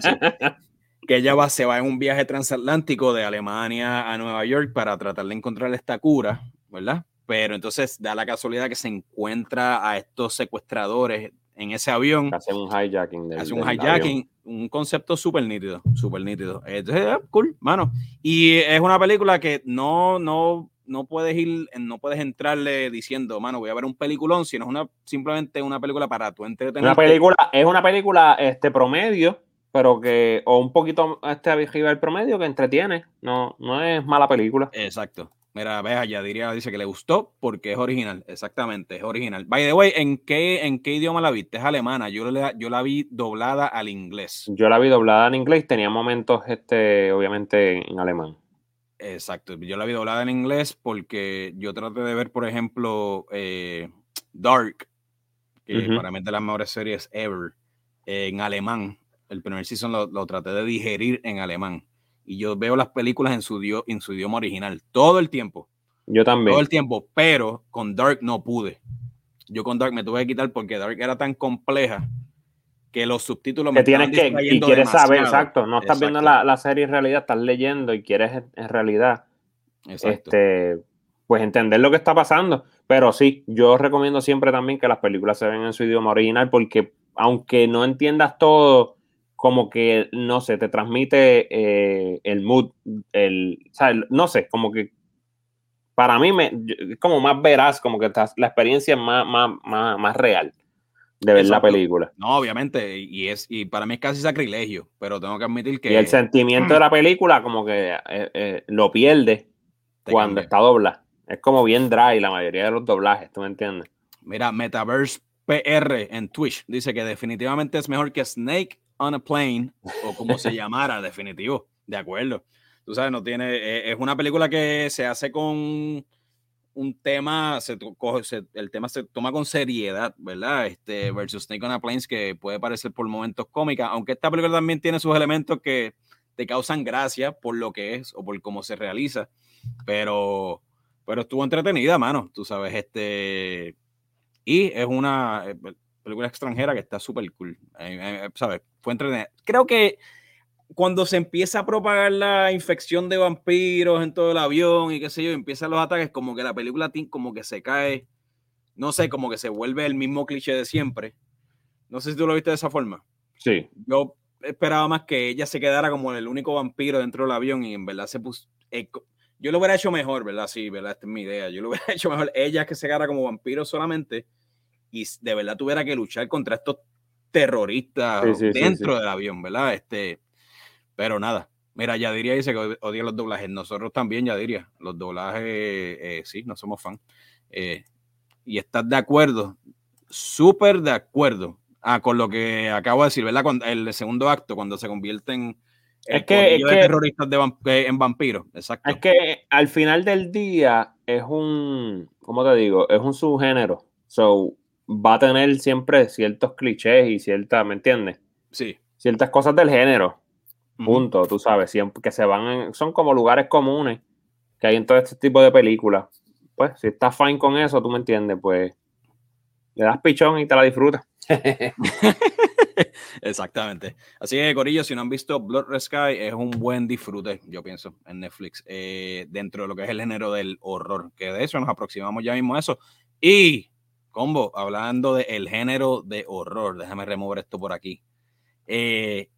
Que ella va, se va en un viaje transatlántico de Alemania a Nueva York para tratar de encontrar esta cura, ¿verdad? Pero entonces da la casualidad que se encuentra a estos secuestradores en ese avión. Hace un hijacking. hace un hijacking, un concepto súper nítido, súper nítido. Entonces, eh, cool, mano. Y es una película que no, no, no puedes ir, no puedes entrarle diciendo, mano, voy a ver un peliculón, sino es una, simplemente una película para tu entretenimiento. Una película, es una película este, promedio, pero que, o un poquito este arriba el promedio que entretiene, no, no es mala película. Exacto. Mira, vea, ya diría, dice que le gustó porque es original, exactamente, es original. By the way, ¿en qué, en qué idioma la viste? Es alemana, yo la, yo la vi doblada al inglés. Yo la vi doblada en inglés, tenía momentos, este, obviamente, en alemán. Exacto, yo la vi doblada en inglés porque yo traté de ver, por ejemplo, eh, Dark, que para mí es de las mejores series ever, en alemán. El primer season lo, lo traté de digerir en alemán y yo veo las películas en su, en su idioma original todo el tiempo. Yo también. Todo el tiempo, pero con Dark no pude. Yo con Dark me tuve que quitar porque Dark era tan compleja que los subtítulos me tienes que y quieres saber, exacto. No estás viendo la, serie en realidad, estás leyendo y quieres en realidad este, pues entender lo que está pasando. Pero sí, yo recomiendo siempre también que las películas se ven en su idioma original porque aunque no entiendas todo, como que, no sé, te transmite eh, el mood, el, no sé, como que para mí me, es como más veraz, como que estás, la experiencia es más, más, más, real de ver la película. No, obviamente, y es y para mí es casi sacrilegio, pero tengo que admitir que... Y el sentimiento de la película como que eh, eh, lo pierde cuando está doblada. Es como bien dry la mayoría de los doblajes, ¿tú me entiendes? Mira, Metaverse PR en Twitch dice que definitivamente es mejor que Snake on a Plane, o como se llamara, definitivo, de acuerdo. Tú sabes, no tiene, e, es una película que se hace con un tema, se, el tema se toma con seriedad, ¿verdad? Este, versus Snake on a Plane, que puede parecer por momentos cómica, aunque esta película también tiene sus elementos que te causan gracia por lo que es o por cómo se realiza, pero, pero estuvo entretenida, mano, tú sabes, este, y es una, eh, película extranjera que está súper cool. Eh, eh, ¿Sabes? Fue entretenida. Creo que cuando se empieza a propagar la infección de vampiros en todo el avión y qué sé yo, empiezan los ataques, como que la película como que se cae, no sé, como que se vuelve el mismo cliché de siempre. No sé si tú lo viste de esa forma. Sí. Yo esperaba más que ella se quedara como el único vampiro dentro del avión y en verdad se puso... Eh, yo lo hubiera hecho mejor, ¿verdad? Sí, ¿verdad? Esta es mi idea. Yo lo hubiera hecho mejor. Ella que se quedara como vampiro solamente y de verdad tuviera que luchar contra estos terroristas dentro del avión, ¿verdad? Este, pero nada. Mira, Yadiria dice que odia los doblajes. Nosotros también, Yadiria. Los doblajes, eh, sí, no somos fan. Eh, y estás de acuerdo, súper de acuerdo ah, con lo que acabo de decir, ¿verdad? Cuando, el segundo acto, cuando se convierten es que, terroristas de en vampiros. Exacto. Es que al final del día es un, ¿cómo te digo? Es un subgénero. So, va a tener siempre ciertos clichés y ciertas, ¿me entiendes? Sí. Ciertas cosas del género. Punto, tú sabes, siempre que se van, son como lugares comunes que hay en todo este tipo de películas. Pues, si estás fine con eso, tú me entiendes, pues le das pichón y te la disfrutas. Exactamente. Así que, Corillo, si no han visto Blood Red Sky, es un buen disfrute, yo pienso, en Netflix, eh, dentro de lo que es el género del horror, que de eso nos aproximamos ya mismo a eso. Y Combo, hablando del género de horror, déjame remover esto por aquí. Eh,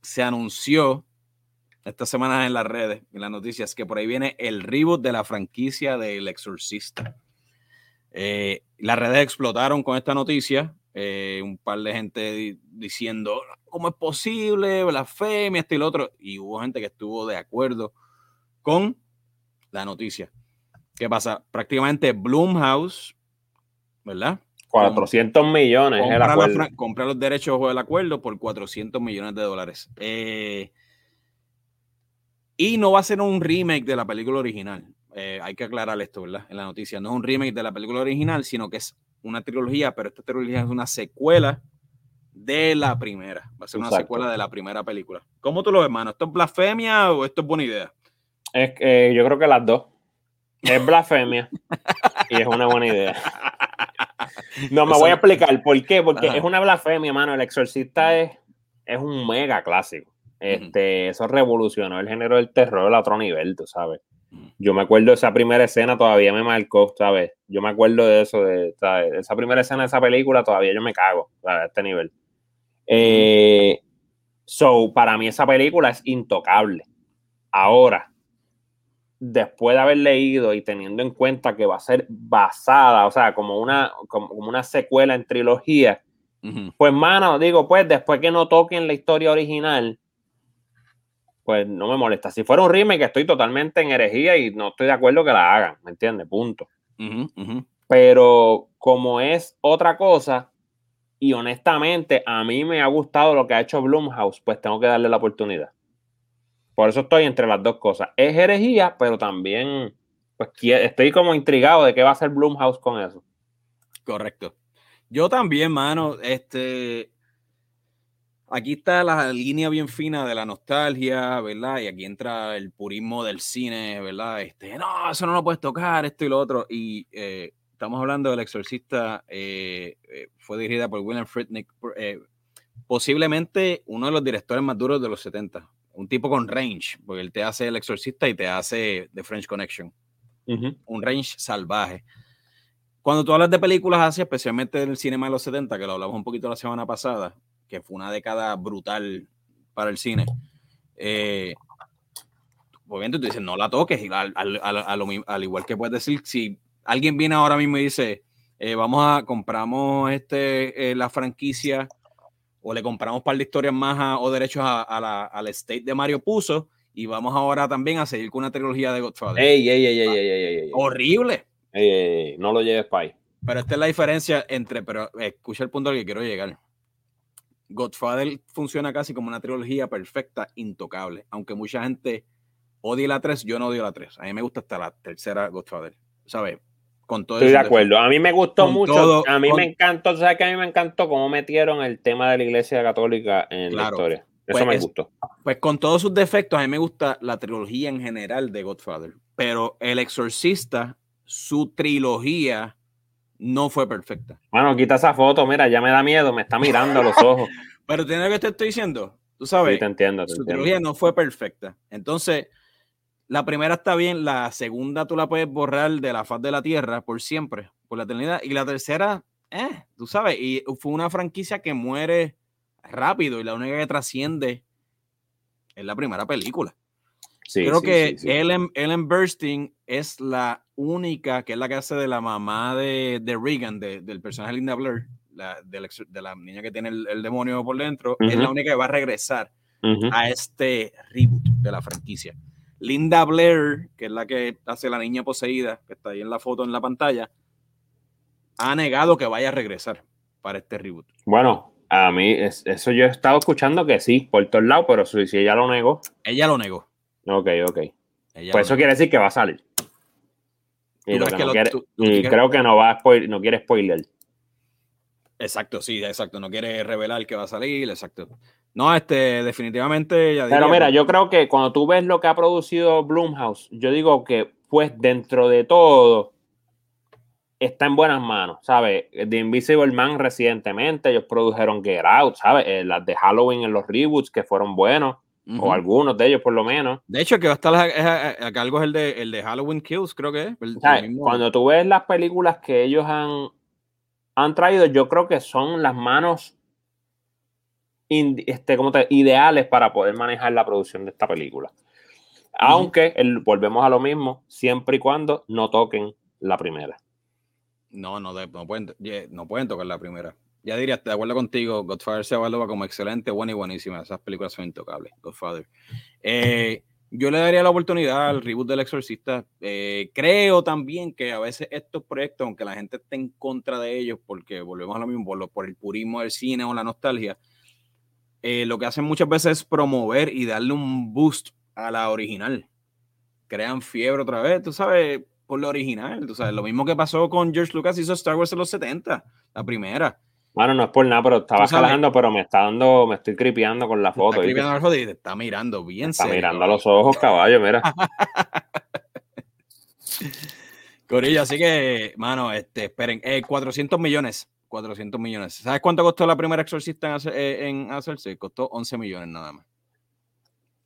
se anunció esta semana en las redes, en las noticias, que por ahí viene el reboot de la franquicia del Exorcista. Eh, las redes explotaron con esta noticia. Eh, un par de gente diciendo, ¿cómo es posible? Blasfemia, este y lo otro. Y hubo gente que estuvo de acuerdo con la noticia. ¿Qué pasa? Prácticamente Bloomhouse ¿verdad? 400 millones compra el acuerdo. compra los derechos del acuerdo por 400 millones de dólares. Eh, y no va a ser un remake de la película original. Eh, hay que aclarar esto, ¿verdad? En la noticia. No es un remake de la película original, sino que es una trilogía, pero esta trilogía es una secuela de la primera. Va a ser una secuela de la primera película. ¿Cómo tú lo ves, hermano? ¿Esto es blasfemia o esto es buena idea? Es, eh, yo creo que las dos. Es blasfemia y es una buena idea. No, me voy a explicar por qué, porque es una blasfemia, mano. El exorcista es, es un mega clásico. Este, Eso revolucionó el género del terror a otro nivel, tú sabes. Yo me acuerdo de esa primera escena, todavía me marcó, ¿sabes? Yo me acuerdo de eso, de esa primera escena de esa película, todavía yo me cago, A este nivel. Eh, so, para mí esa película es intocable. Ahora, después de haber leído y teniendo en cuenta que va a ser basada, o sea, como una, como, una secuela en trilogía, Pues, mano, digo, pues después que no toquen la historia original, pues no me molesta. Si fuera un remake, estoy totalmente en herejía y no estoy de acuerdo que la hagan, ¿me entiendes? Punto. Pero como es otra cosa, y honestamente a mí me ha gustado lo que ha hecho Blumhouse, pues tengo que darle la oportunidad. Por eso estoy entre las dos cosas. Es herejía, pero también pues estoy como intrigado de qué va a hacer Blumhouse con eso. Correcto. Yo también, mano, este aquí está la línea bien fina de la nostalgia, ¿verdad? Y aquí entra el purismo del cine, ¿verdad? Este, no, eso no lo puedes tocar, esto y lo otro. Y eh, estamos hablando del Exorcista, eh, eh, fue dirigida por William Friednick, posiblemente uno de los directores más duros de los 70. Un tipo con range, porque él te hace El Exorcista y te hace The French Connection. Un range salvaje. Cuando tú hablas de películas así, especialmente del cinema de los 70, que lo hablamos un poquito la semana pasada, que fue una década brutal para el cine. Eh, obviamente tú dices, no la toques, al, igual que puedes decir, si alguien viene ahora mismo y dice, eh, vamos a, compramos este, eh, la franquicia o le compramos un par de historias más o derechos a, la, al estate de Mario Puzo y vamos ahora también a seguir con una trilogía de Godfather. Ey, ey, ey, ey, Horrible. no lo lleves para ahí. Pero esta es la diferencia entre, pero escucha el punto al que quiero llegar. Godfather funciona casi como una trilogía perfecta, intocable. Aunque mucha gente odie la 3, yo no odio la 3. A mí me gusta hasta la tercera Godfather. ¿Sabes? Con todo Estoy de acuerdo. A mí me gustó mucho. a mí me encantó, ¿sabes que a mí me encantó cómo metieron el tema de la Iglesia Católica en la historia? Eso pues me gustó. Pues con todos sus defectos, a mí me gusta la trilogía en general de Godfather. Pero El Exorcista, su trilogía no fue perfecta. Bueno, quita esa foto, mira, ya me da miedo, me está mirando a los ojos. Pero tiene que te estoy diciendo, tú sabes, te entiendo, su trilogía no fue perfecta. Entonces, la primera está bien, la segunda tú la puedes borrar de la faz de la tierra por siempre, por la eternidad, y la tercera, eh, tú sabes, y fue una franquicia que muere rápido y la única que trasciende es la primera película. Creo que Ellen, Ellen Burstyn es la única que es la que hace de la mamá de, de Regan, del personaje Linda Blair, la, de, la, niña que tiene el, demonio por dentro, es la única que va a regresar a este reboot de la franquicia. Linda Blair, que es la que hace la niña poseída, que está ahí en la foto en la pantalla, ha negado que vaya a regresar para este reboot. Bueno, a mí eso yo he estado escuchando que sí, por todos lados, pero si ella lo negó. Ella lo negó. Ok, ok. pues eso quiere decir que va a salir. Y, creo que no va a no quiere spoiler. Exacto, sí, exacto. No quiere revelar que va a salir, exacto. No, este, definitivamente ya Pero mira, yo creo que cuando tú ves lo que ha producido Bloomhouse, yo digo que, pues, dentro de todo, está en buenas manos, ¿sabes? The Invisible Man recientemente, ellos produjeron Get Out, ¿sabes? Eh, las de Halloween en los reboots que fueron buenos o algunos de ellos por lo menos. De hecho, que va a estar a, cargo es el de, el de Halloween Kills, creo que es. Cuando tú ves las películas que ellos han, han traído, yo creo que son las manos este, como te, ideales para poder manejar la producción de esta película. Aunque volvemos a lo mismo, siempre y cuando no toquen la primera. No, no, no, pueden, no pueden tocar la primera ya diría, de acuerdo contigo, Godfather se evalúa como excelente, buena y buenísima. Esas películas son intocables, Godfather. Eh, yo le daría la oportunidad al reboot del Exorcista. Eh, creo también que a veces estos proyectos, aunque la gente esté en contra de ellos, porque volvemos a lo mismo, por, el purismo del cine o la nostalgia, eh, lo que hacen muchas veces es promover y darle un boost a la original. Crean fiebre otra vez, tú sabes, por la original. Tú sabes, lo mismo que pasó con George Lucas hizo Star Wars en los 70, la primera bueno, no es por nada, pero estaba jalando, pero me está dando, me estoy cripeando con la foto. Está y te está mirando bien Está mirando a los ojos, caballo, mira. Corillo, así que, mano, este, esperen, 400 eh, millones, 400 millones. ¿Sabes cuánto costó la primera Exorcista en, eh, hacerse? Costó 11 millones nada más.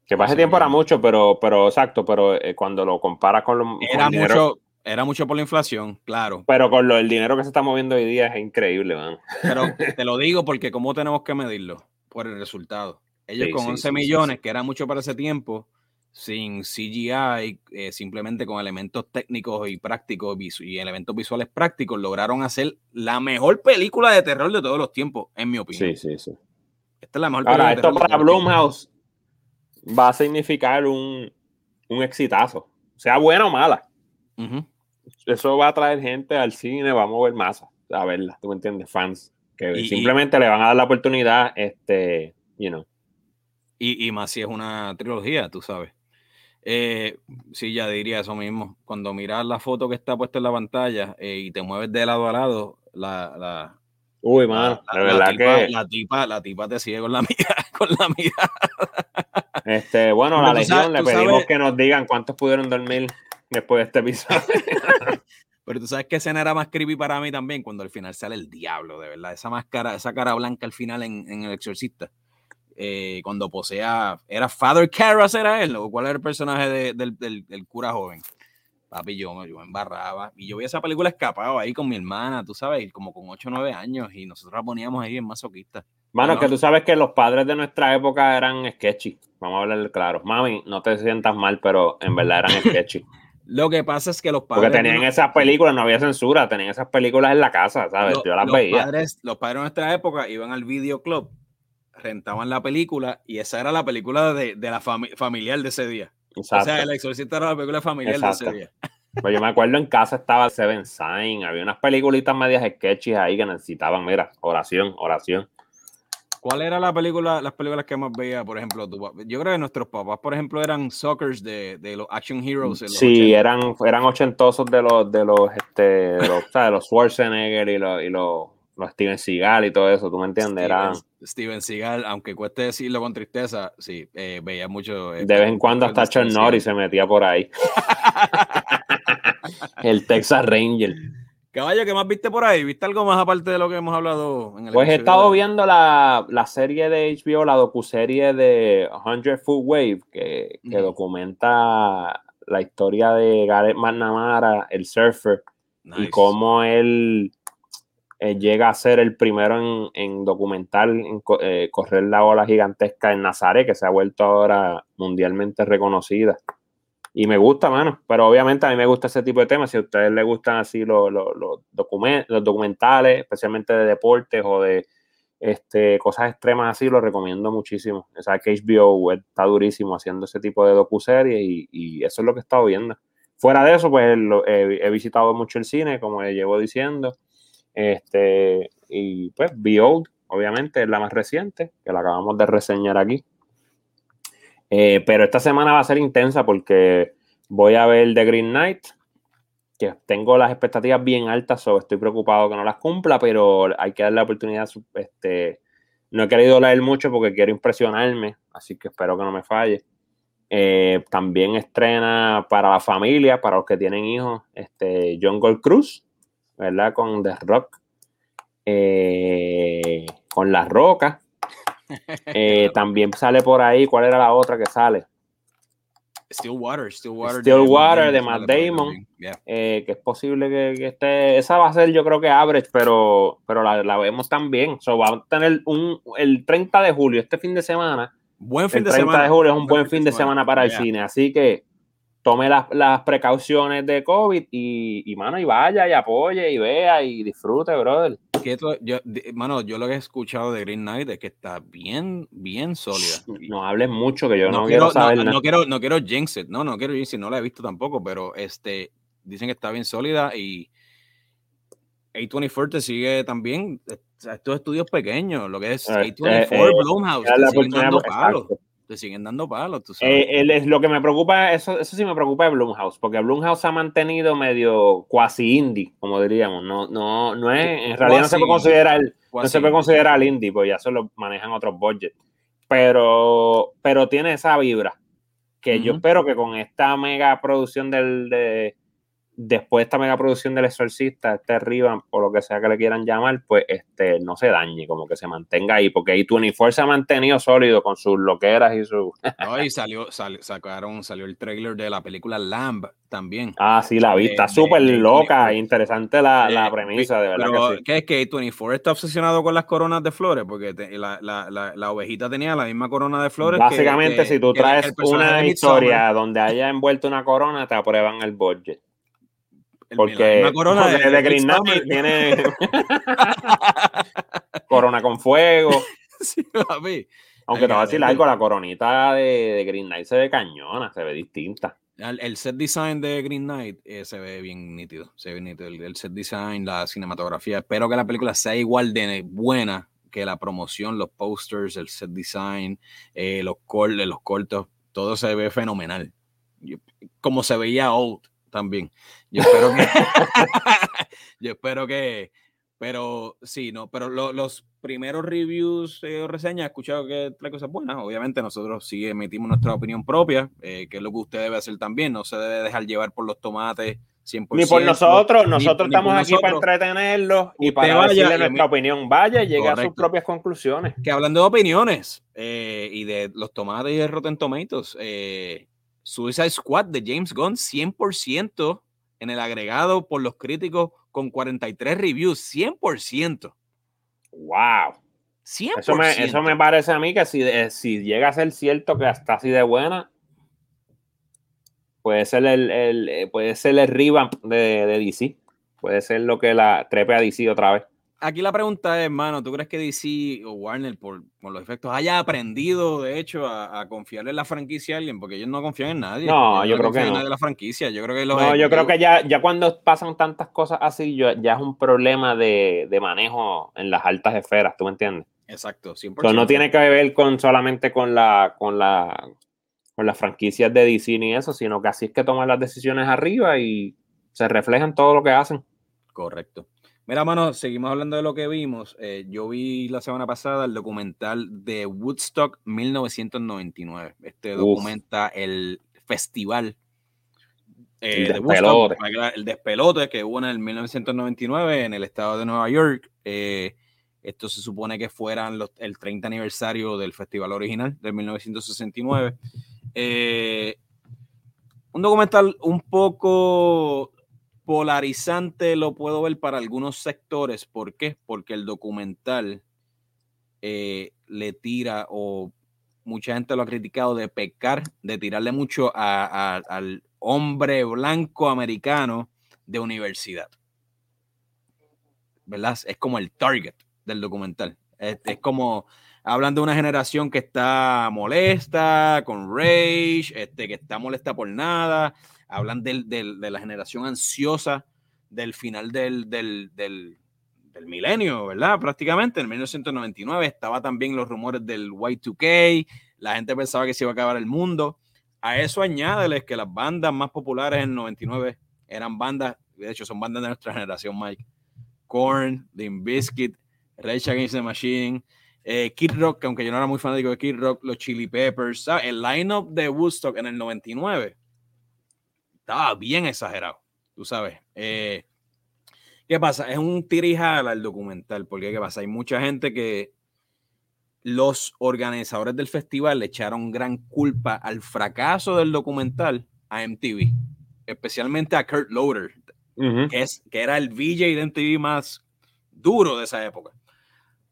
Que pase tiempo era mucho, pero, pero exacto, pero eh, cuando lo comparas con los... Era mucho, era mucho por la inflación, claro. Pero con lo, el dinero que se está moviendo hoy día es increíble, man. Pero te lo digo porque ¿cómo tenemos que medirlo? Por el resultado. Ellos con 11 millones, que era mucho para ese tiempo, sin CGI, eh, simplemente con elementos técnicos y prácticos y elementos visuales prácticos, lograron hacer la mejor película de terror de todos los tiempos, en mi opinión. Sí, sí, sí. Esta es la mejor Ahora, esto para Blumhouse va a significar un, un exitazo, sea buena o mala. Eso va a traer gente al cine, va a mover masa, a verla, tú me entiendes, fans, que simplemente le van a dar la oportunidad, este, you know. Y, y más si es una trilogía, tú sabes. Eh, sí, ya diría eso mismo. Cuando miras la foto que está puesta en la pantalla eh, y te mueves de lado a lado, la, la Uy, mano, la, verdad tipa, que. La tipa, la tipa te sigue con la mirada, con la mirada. Este, bueno, la legión le pedimos que nos digan cuántos pudieron dormir después de este episodio. Pero tú sabes que escena era más creepy para mí también cuando al final sale el diablo, de verdad. Esa máscara, esa cara blanca al final en, en El Exorcista. Eh, cuando posea, ¿era Father Karras era él? ¿O cuál era el personaje del, del, cura joven? Papi, yo, yo me embarraba. Y yo vi esa película escapado ahí con mi hermana, tú sabes, como con 8 o 9 años, y nosotros la poníamos ahí en masoquista. Mano, que tú sabes que los padres de nuestra época eran sketchy. Vamos a hablar claro. Mami, no te sientas mal, pero en verdad eran sketchy. Lo que pasa es que los padres. Porque tenían esas películas, no había censura, tenían esas películas en la casa, ¿sabes? Yo las veía. Padres, los padres de nuestra época iban al videoclub rentaban la película y esa era la película de, de la familiar de ese día. O sea, El Exorcista era la película familiar de ese día. Pues yo me acuerdo en casa estaba Seven Sign, había unas peliculitas medias sketchy ahí que necesitaban, mira, oración, oración. ¿Cuál era la película, las películas que más veía, por ejemplo? yo creo que nuestros papás, por ejemplo, eran suckers de, de los action heroes. sí, eran, eran ochentosos de los, de los, este, de los, de los Schwarzenegger y los, y los los Steven Seagal y todo eso, ¿tú me entiendes? Steven, Steven Seagal, aunque cueste decirlo con tristeza, sí, eh, veía mucho. Eh, de vez en cuando hasta Chuck Norris se metía por ahí. el Texas Ranger. Caballo, ¿qué más viste por ahí? ¿Viste algo más aparte de lo que hemos hablado? En el pues he estado viendo la, la, serie de HBO, la docuserie de 100 Foot Wave, que, que documenta la historia de Gareth McNamara, el surfer, y cómo él eh, llega a ser el primero en, en documentar, en eh, correr la ola gigantesca en Nazaret, que se ha vuelto ahora mundialmente reconocida. Y me gusta, mano, pero obviamente a mí me gusta ese tipo de temas. Si a ustedes les gustan así los, los, los, los documentales, especialmente de deportes o de este, cosas extremas así, lo recomiendo muchísimo. O sea, que HBO está durísimo haciendo ese tipo de docuseries y, y eso es lo que he estado viendo. Fuera de eso, pues he visitado mucho el cine, como llevo diciendo. Este, y pues Behold, obviamente, es la más reciente, que la acabamos de reseñar aquí. Eh, pero esta semana va a ser intensa porque voy a ver The Green Knight, que tengo las expectativas bien altas, so estoy preocupado que no las cumpla, pero hay que darle la oportunidad. Este, no he querido leer mucho porque quiero impresionarme, así que espero que no me falle. Eh, también estrena para la familia, para los que tienen hijos, este, John Gold Cruz, ¿verdad? Con The Rock, eh, con La Roca. Eh, también sale por ahí, ¿cuál era la otra que sale? Stillwater, Stillwater. Stillwater de, Matt Damon. Eh, que es posible que, esté. Esa va a ser, yo creo que average, pero, pero la, vemos también. So, va a tener un, el 30 de julio, este fin de semana. Buen fin el 30 de, julio es un buen, fin de semana, para el cine. Así que tome las, las precauciones de COVID y, y, mano, y vaya y apoye y vea y disfrute, brother. Que yo, mano, yo lo que he escuchado de Green Knight es que está bien, bien sólida. No hables mucho, que yo no, quiero, saber no, nada. No quiero, no quiero jinx it, no, no quiero jinx no la he visto tampoco, pero este, dicen que está bien sólida y A24 te sigue también, estos estudios pequeños, lo que es A24, eh, eh, Blumhouse, te siguen dando palos te siguen dando palos. Tú sabes. Eh, lo que me preocupa, eso, eso sí me preocupa de Blumhouse, porque Blumhouse ha mantenido medio cuasi indie, como diríamos. No, no, no es, en realidad no se puede considerar, no se puede considerar indie, pues ya se lo manejan otros budgets. Pero, pero tiene esa vibra que yo espero que con esta mega producción del, de, después de esta mega producción del exorcista, este arriba, o lo que sea que le quieran llamar, pues este, no se dañe, como que se mantenga ahí, porque ahí 24 se ha mantenido sólido con sus loqueras y su... no, y salió, sacaron, salió el trailer de la película Lamb también. Ah, sí, la vi, está súper loca, interesante la, la premisa, de verdad. Pero, que es que 24 está obsesionado con las coronas de flores? Porque la, la, la, ovejita tenía la misma corona de flores. Básicamente, si tú traes una historia donde haya envuelto una corona, te aprueban el budget. Porque corona de, Green Knight tiene corona con fuego. Aunque te voy a decir algo, la coronita de, Green Knight se ve cañona, se ve distinta. El, set design de Green Knight eh, se ve bien nítido. Se ve nítido. El, set design, la cinematografía. Espero que la película sea igual de buena que la promoción, los posters, el set design, eh, los, los cortos. Todo se ve fenomenal. como se veía old también. Yo espero que. yo espero que. Pero sí, no, pero los primeros reviews eh, o reseñas he escuchado que trae cosas buenas. Obviamente, nosotros sí emitimos nuestra opinión propia, eh, que es lo que usted debe hacer también. No se debe dejar llevar por los tomates 100%. Ni por nosotros, nosotros estamos aquí para entretenerlos y para vaya, decirle nuestra opinión. Vaya y llegue a sus propias conclusiones. Que hablando de opiniones eh, y de los tomates y de Rotten Tomatoes, eh, Suicide Squad de James Gunn 100% en el agregado por los críticos con 43 reviews, 100%. ¡Wow! 100%. Eso me, eso me parece a mí que si, eh, si llega a ser cierto que está así de buena, puede ser el, el eh, puede ser el revamp de, de DC. Puede ser lo que la trepe a DC otra vez aquí la pregunta es, hermano, ¿tú crees que DC o Warner, por, los efectos, haya aprendido, de hecho, a, confiarle en la franquicia a alguien? Porque ellos no confían en nadie. No, yo creo que no. En de la franquicia. Yo creo que no, yo creo que ya, ya cuando pasan tantas cosas así, ya es un problema de, manejo en las altas esferas, ¿tú me entiendes? Exacto, 100%. no tiene que ver con solamente con la, con la con las franquicias de DC ni eso, sino que así es que toman las decisiones arriba y se reflejan todo lo que hacen. Correcto. Mira, mano, seguimos hablando de lo que vimos. Eh, yo vi la semana pasada el documental de Woodstock 1999. Este documenta el festival eh, de Woodstock, el despelote que hubo en el 1999 en el estado de Nueva York. Eh, esto se supone que fueran los, el 30 aniversario del festival original de 1969. un documental un poco polarizante lo puedo ver para algunos sectores. ¿Por qué? Porque el documental eh, le tira, o mucha gente lo ha criticado, de pecar, de tirarle mucho al hombre blanco americano de universidad. ¿Verdad? Es como el target del documental. Es, como, hablan de una generación que está molesta, con rage, este, que está molesta por nada hablan de la generación ansiosa del final del, del, milenio, ¿verdad? Prácticamente en 1999 estaba también los rumores del Y2K, la gente pensaba que se iba a acabar el mundo. A eso añádeles que las bandas más populares en el 99 eran bandas, de hecho son bandas de nuestra generación, Mike. Korn, The Biscuit, Rage Against the Machine, eh, Kid Rock, aunque yo no era muy fanático de Kid Rock, los Chili Peppers, ¿sabes? el lineup de Woodstock en el 99 estaba bien exagerado, tú sabes. Eh, ¿Qué pasa? Es un tirijal al documental, porque ¿qué pasa? Hay mucha gente que los organizadores del festival le echaron gran culpa al fracaso del documental a MTV, especialmente a Kurt Loder, que, es, que era el VJ de MTV más duro de esa época.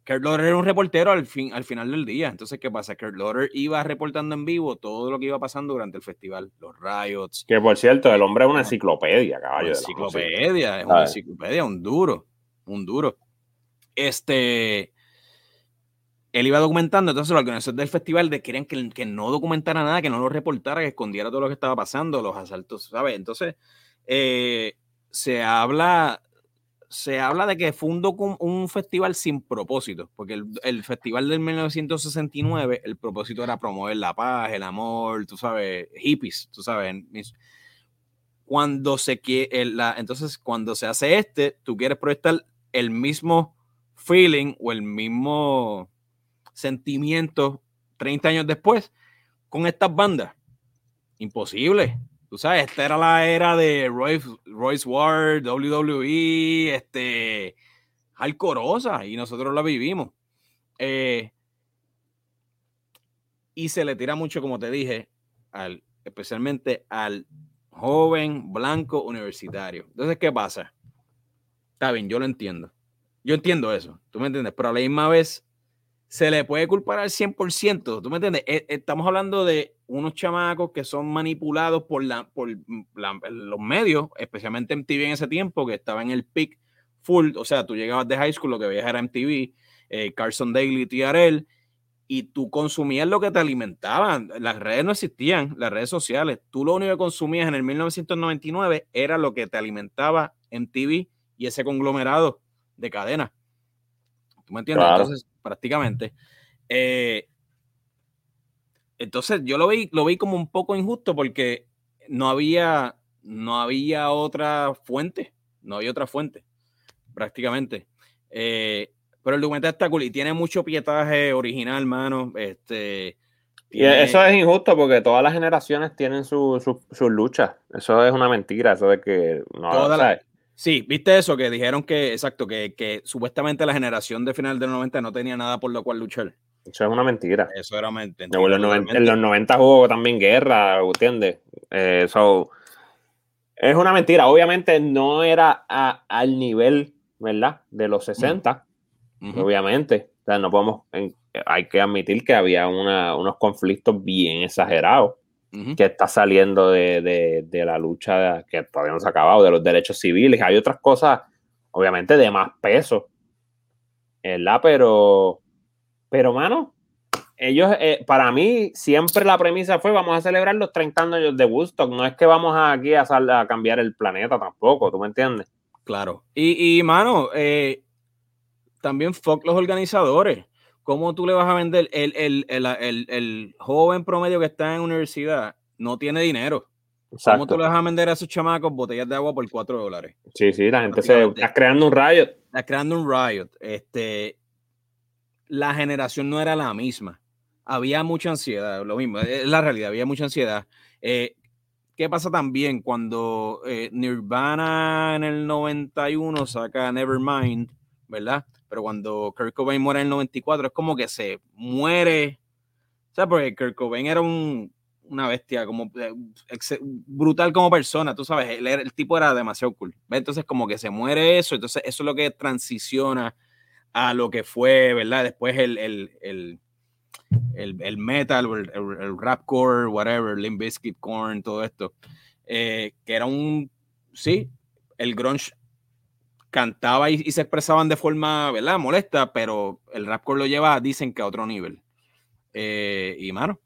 Kurt Loder era un reportero al, fin, al final del día. Entonces, ¿qué pasa? Kurt Loder iba reportando en vivo todo lo que iba pasando durante el festival, los riots. Que por cierto, el hombre es una enciclopedia, caballo. Una enciclopedia, es una enciclopedia, un duro, un duro. Este, él iba documentando, entonces los organizadores del festival de querían que, que, no documentara nada, que no lo reportara, que escondiera todo lo que estaba pasando, los asaltos, ¿sabes? Entonces, eh, se habla se habla de que fue un, un festival sin propósito, porque el, festival del 1969, el propósito era promover la paz, el amor, tú sabes, hippies, tú sabes. Cuando se quiere, la, entonces cuando se hace este, tú quieres proyectar el mismo feeling o el mismo sentimiento 30 años después con estas bandas. Imposible Tú sabes, esta era la era de Royce, Royce Ward, WWE, este, Alcorosa, y nosotros la vivimos. Eh, y se le tira mucho, como te dije, al, especialmente al joven blanco universitario. Entonces, ¿qué pasa? Está bien, yo lo entiendo. Yo entiendo eso, ¿tú me entiendes? Pero a la misma vez se le puede culpar al 100%, ¿tú me entiendes? E, estamos hablando de unos chamacos que son manipulados por, la, por los medios, especialmente MTV en ese tiempo, que estaba en el peak full, o sea, tú llegabas de high school, lo que veías era MTV, eh, Carson Daly, TRL, y tú consumías lo que te alimentaban. Las redes no existían, las redes sociales. Tú lo único que consumías en el 1999 era lo que te alimentaba MTV y ese conglomerado de cadena. ¿Tú me entiendes? Entonces, prácticamente. Eh, entonces, yo lo vi, lo vi como un poco injusto porque no había, no había otra fuente. No había otra fuente, prácticamente. Eh, pero el documental está cool y tiene mucho pietaje original, mano. Este, y eso es injusto porque todas las generaciones tienen sus su, luchas. Eso es una mentira, eso de que no Sí, viste eso, que dijeron que, exacto, que, que, supuestamente la generación de final del 90 no tenía nada por lo cual luchar. Eso es una mentira. Eso era mentira. En los 90, en los 90 hubo también guerra, ¿entiendes? Eso eh, es una mentira. Obviamente no era al nivel, ¿verdad? De los 60, obviamente. O sea, no podemos, hay que admitir que había unos conflictos bien exagerados que está saliendo de, la lucha que todavía no se ha acabado, de los derechos civiles. Hay otras cosas, obviamente, de más peso, ¿verdad? Pero, pero, mano, ellos, eh, para mí, siempre la premisa fue, vamos a celebrar los 30 años de Woodstock, no es que vamos aquí a, a cambiar el planeta tampoco, ¿tú me entiendes? Claro. Y, y mano, eh, también fuck los organizadores. ¿Cómo tú le vas a vender? El, joven promedio que está en universidad no tiene dinero. ¿Cómo tú le vas a vender a esos chamacos botellas de agua por 4 dólares? Sí, sí, la gente se está creando un riot. Está creando un riot. Este, la generación no era la misma. Había mucha ansiedad, lo mismo, es la realidad, había mucha ansiedad. Eh, ¿Qué pasa también cuando eh, Nirvana en el 91 saca Nevermind, ¿verdad? Pero cuando Kurt Cobain muere en el 94 es como que se muere. O sea, porque Kurt Cobain era una bestia, como eh, brutal como persona, tú sabes, el, tipo era demasiado cool. Entonces, como que se muere eso, entonces eso es lo que transiciona a lo que fue, ¿verdad? Después el, el, el, el metal, el, rapcore, whatever, Limp Bizkit, Korn, todo esto, eh, que era un, sí, el grunge cantaba y, se expresaban de forma, ¿verdad? Molesta, pero el rapcore lo lleva, dicen que a otro nivel. Eh, y mano,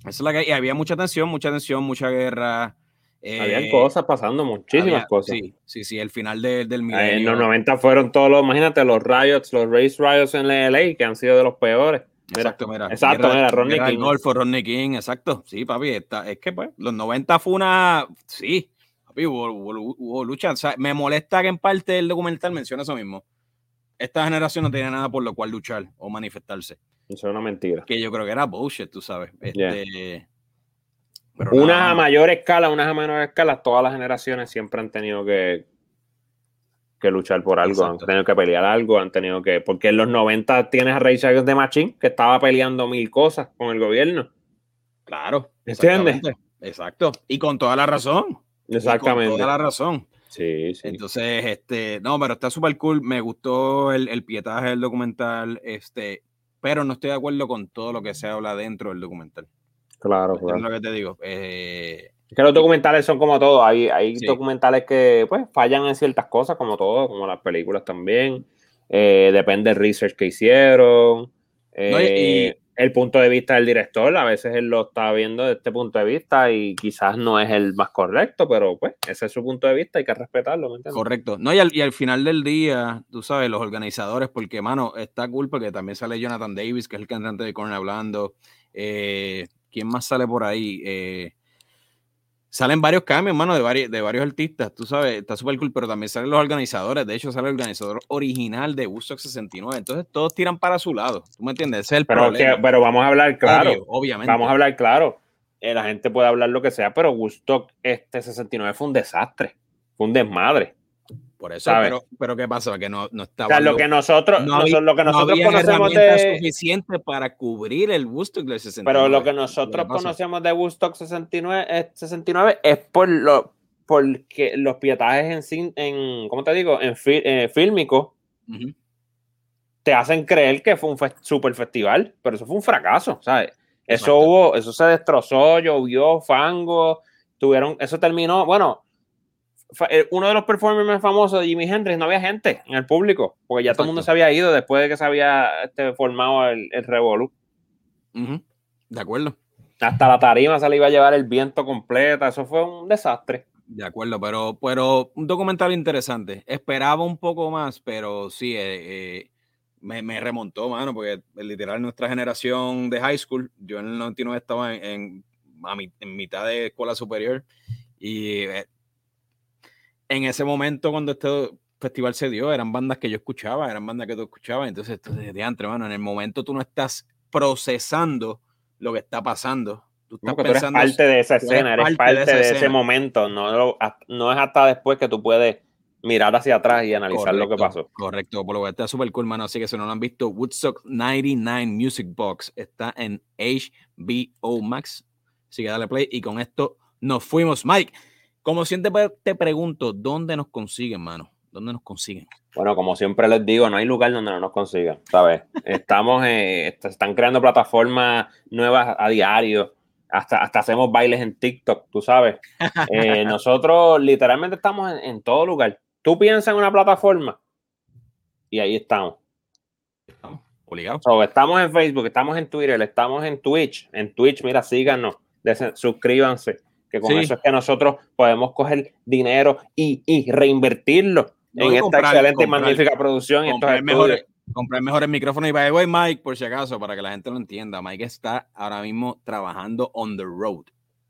eso es la que y había mucha tensión, mucha tensión, mucha guerra. Habían eh, cosas pasando, muchísimas cosas. Sí, sí, sí, el final del milenio. En los 90 fueron todos los, imagínate, los riots, los race riots en la LA, que han sido de los peores. exacto, mira. Exacto, mira, Ronnie King. Ronnie King, exacto. Sí, papi, está, es que pues, los 90 fue una, sí, hubo, lucha. me molesta que en parte el documental menciona eso mismo. Esta generación no tenía nada por lo cual luchar o manifestarse. Eso es una mentira. Que yo creo que era bullshit, tú sabes. Este, unas a mayor escala, unas a menor escala, todas las generaciones siempre han tenido que, que luchar por algo, han tenido que pelear algo, han tenido que. Porque en los 90 tienes a Rey de Machín que estaba peleando mil cosas con el gobierno. Claro. ¿Entiendes? Exacto. Y con toda la razón. Exactamente. Con toda la razón. Sí, sí. Entonces, este, no, pero está súper cool. Me gustó el, el, pietaje del documental, este, pero no estoy de acuerdo con todo lo que se habla dentro del documental. Claro, claro. Es lo que te digo. Eh, es que los documentales son como todo. Hay, hay documentales que pues fallan en ciertas cosas, como todo, como las películas también. Eh, depende del research que hicieron. Eh, el punto de vista del director, a veces él lo está viendo desde este punto de vista y quizás no es el más correcto, pero pues ese es su punto de vista, hay que respetarlo, ¿me entiendes? Correcto. No, y al, y al, final del día, tú sabes, los organizadores, porque, mano, está cool porque también sale Jonathan Davis, que es el cantante de Korn hablando. Eh, ¿Quién más sale por ahí? Eh, salen varios cambios, mano, de, varios, de varios artistas, tú sabes, está súper cool, pero también salen los organizadores, de hecho sale el organizador original de Woodstock 69, entonces todos tiran para su lado, ¿tú me entiendes? Ese es el pero, problema. pero vamos a hablar claro, obviamente. Vamos a hablar claro. eh, la gente puede hablar lo que sea, pero Woodstock este 69 fue un desastre, fue un desmadre. Por eso, pero, pero ¿qué pasa? Que no, no estaba. O sea, lo que nosotros, no lo que nosotros conocemos de. suficiente para cubrir el Woodstock del 69. Pero lo que nosotros conocemos de Woodstock 69, 69 es por lo porque los pietajes en, en ¿cómo te digo? En eh, fílmico te hacen creer que fue un super festival, pero eso fue un fracaso, ¿sabes? Eso hubo, eso se destrozó, llovió, fango, tuvieron, eso terminó, bueno, uno de los performers más famosos de Jimi Hendrix, no había gente en el público, porque ya todo el mundo se había ido después de que se había este, formado el, el Revolu. De acuerdo. Hasta la tarima se le iba a llevar el viento completa, eso fue un desastre. De acuerdo, pero, pero un documental interesante. Esperaba un poco más, pero sí, eh, eh, me, remontó, mano, porque literal nuestra generación de high school, yo en el 99 estaba en, en mitad de escuela superior y en ese momento cuando este festival se dio, eran bandas que yo escuchaba, eran bandas que tú escuchabas, entonces, de antes, mano, en el momento tú no estás procesando lo que está pasando. Tú, estás pensando, eres parte de esa escena, eres parte, de, ese momento, no, no es hasta después que tú puedes mirar hacia atrás y analizar lo que pasó. Correcto, por lo que está súper cool, mano. Así que si no lo han visto, Woodstock 99 Music Box está en HBO Max. Así que dale play y con esto nos fuimos. Mike, como siempre te pregunto, ¿dónde nos consiguen, mano? ¿Dónde nos consiguen? Bueno, como siempre les digo, no hay lugar donde no nos consigan, ¿sabes? Estamos, eh, están creando plataformas nuevas a diario, hasta, hasta hacemos bailes en TikTok, tú sabes. Eh, nosotros literalmente estamos en, todo lugar. Tú piensas en una plataforma y ahí estamos. Estamos obligados. estamos en Facebook, estamos en Twitter, estamos en Twitch. En Twitch, mira, síganos, suscríbanse que con eso es que nosotros podemos coger dinero y, reinvertirlo en esta excelente y magnífica producción. Comprar, mejores, comprar mejores micrófonos. Y by the way, Mike, por si acaso, para que la gente lo entienda, Mike está ahora mismo trabajando on the road,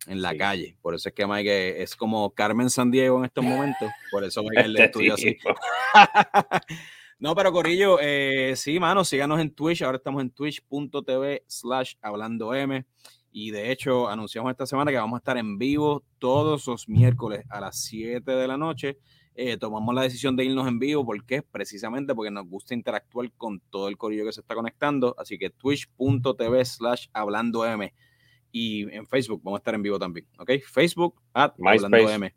en la calle. Por eso es que Mike es como Carmen Sandiego en estos momentos. Por eso Mike le estudió así. No, pero Corillo, eh, sí, mano, síganos en Twitch. Ahora estamos en twitch.tv slash hablando M. Y de hecho, anunciamos esta semana que vamos a estar en vivo todos los miércoles a las 7 de la noche. Eh, tomamos la decisión de irnos en vivo porque precisamente porque nos gusta interactuar con todo el corillo que se está conectando. Así que twitch.tv slash hablando M. Y en Facebook vamos a estar en vivo también. ¿Ok? Facebook at hablando M.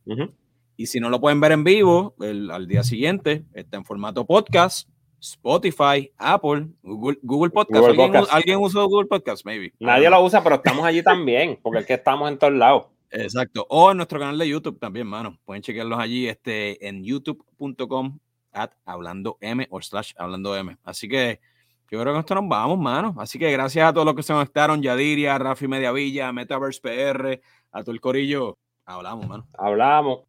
Y si no lo pueden ver en vivo, al día siguiente está en formato podcast Spotify, Apple, Google, Google Podcast. ¿Alguien, usa Google Podcast? Maybe. Nadie lo usa, pero estamos allí también, porque es que estamos en todos lados. Exacto. O en nuestro canal de YouTube también, mano. Pueden chequearlos allí este, en youtube.com at hablando M o slash hablando M. Así que yo creo que esto nos vamos, mano. Así que gracias a todos los que se conectaron, Yadiria, Rafi Mediavilla, Metaverse PR, a todo el corillo. Hablamos, mano. Hablamos.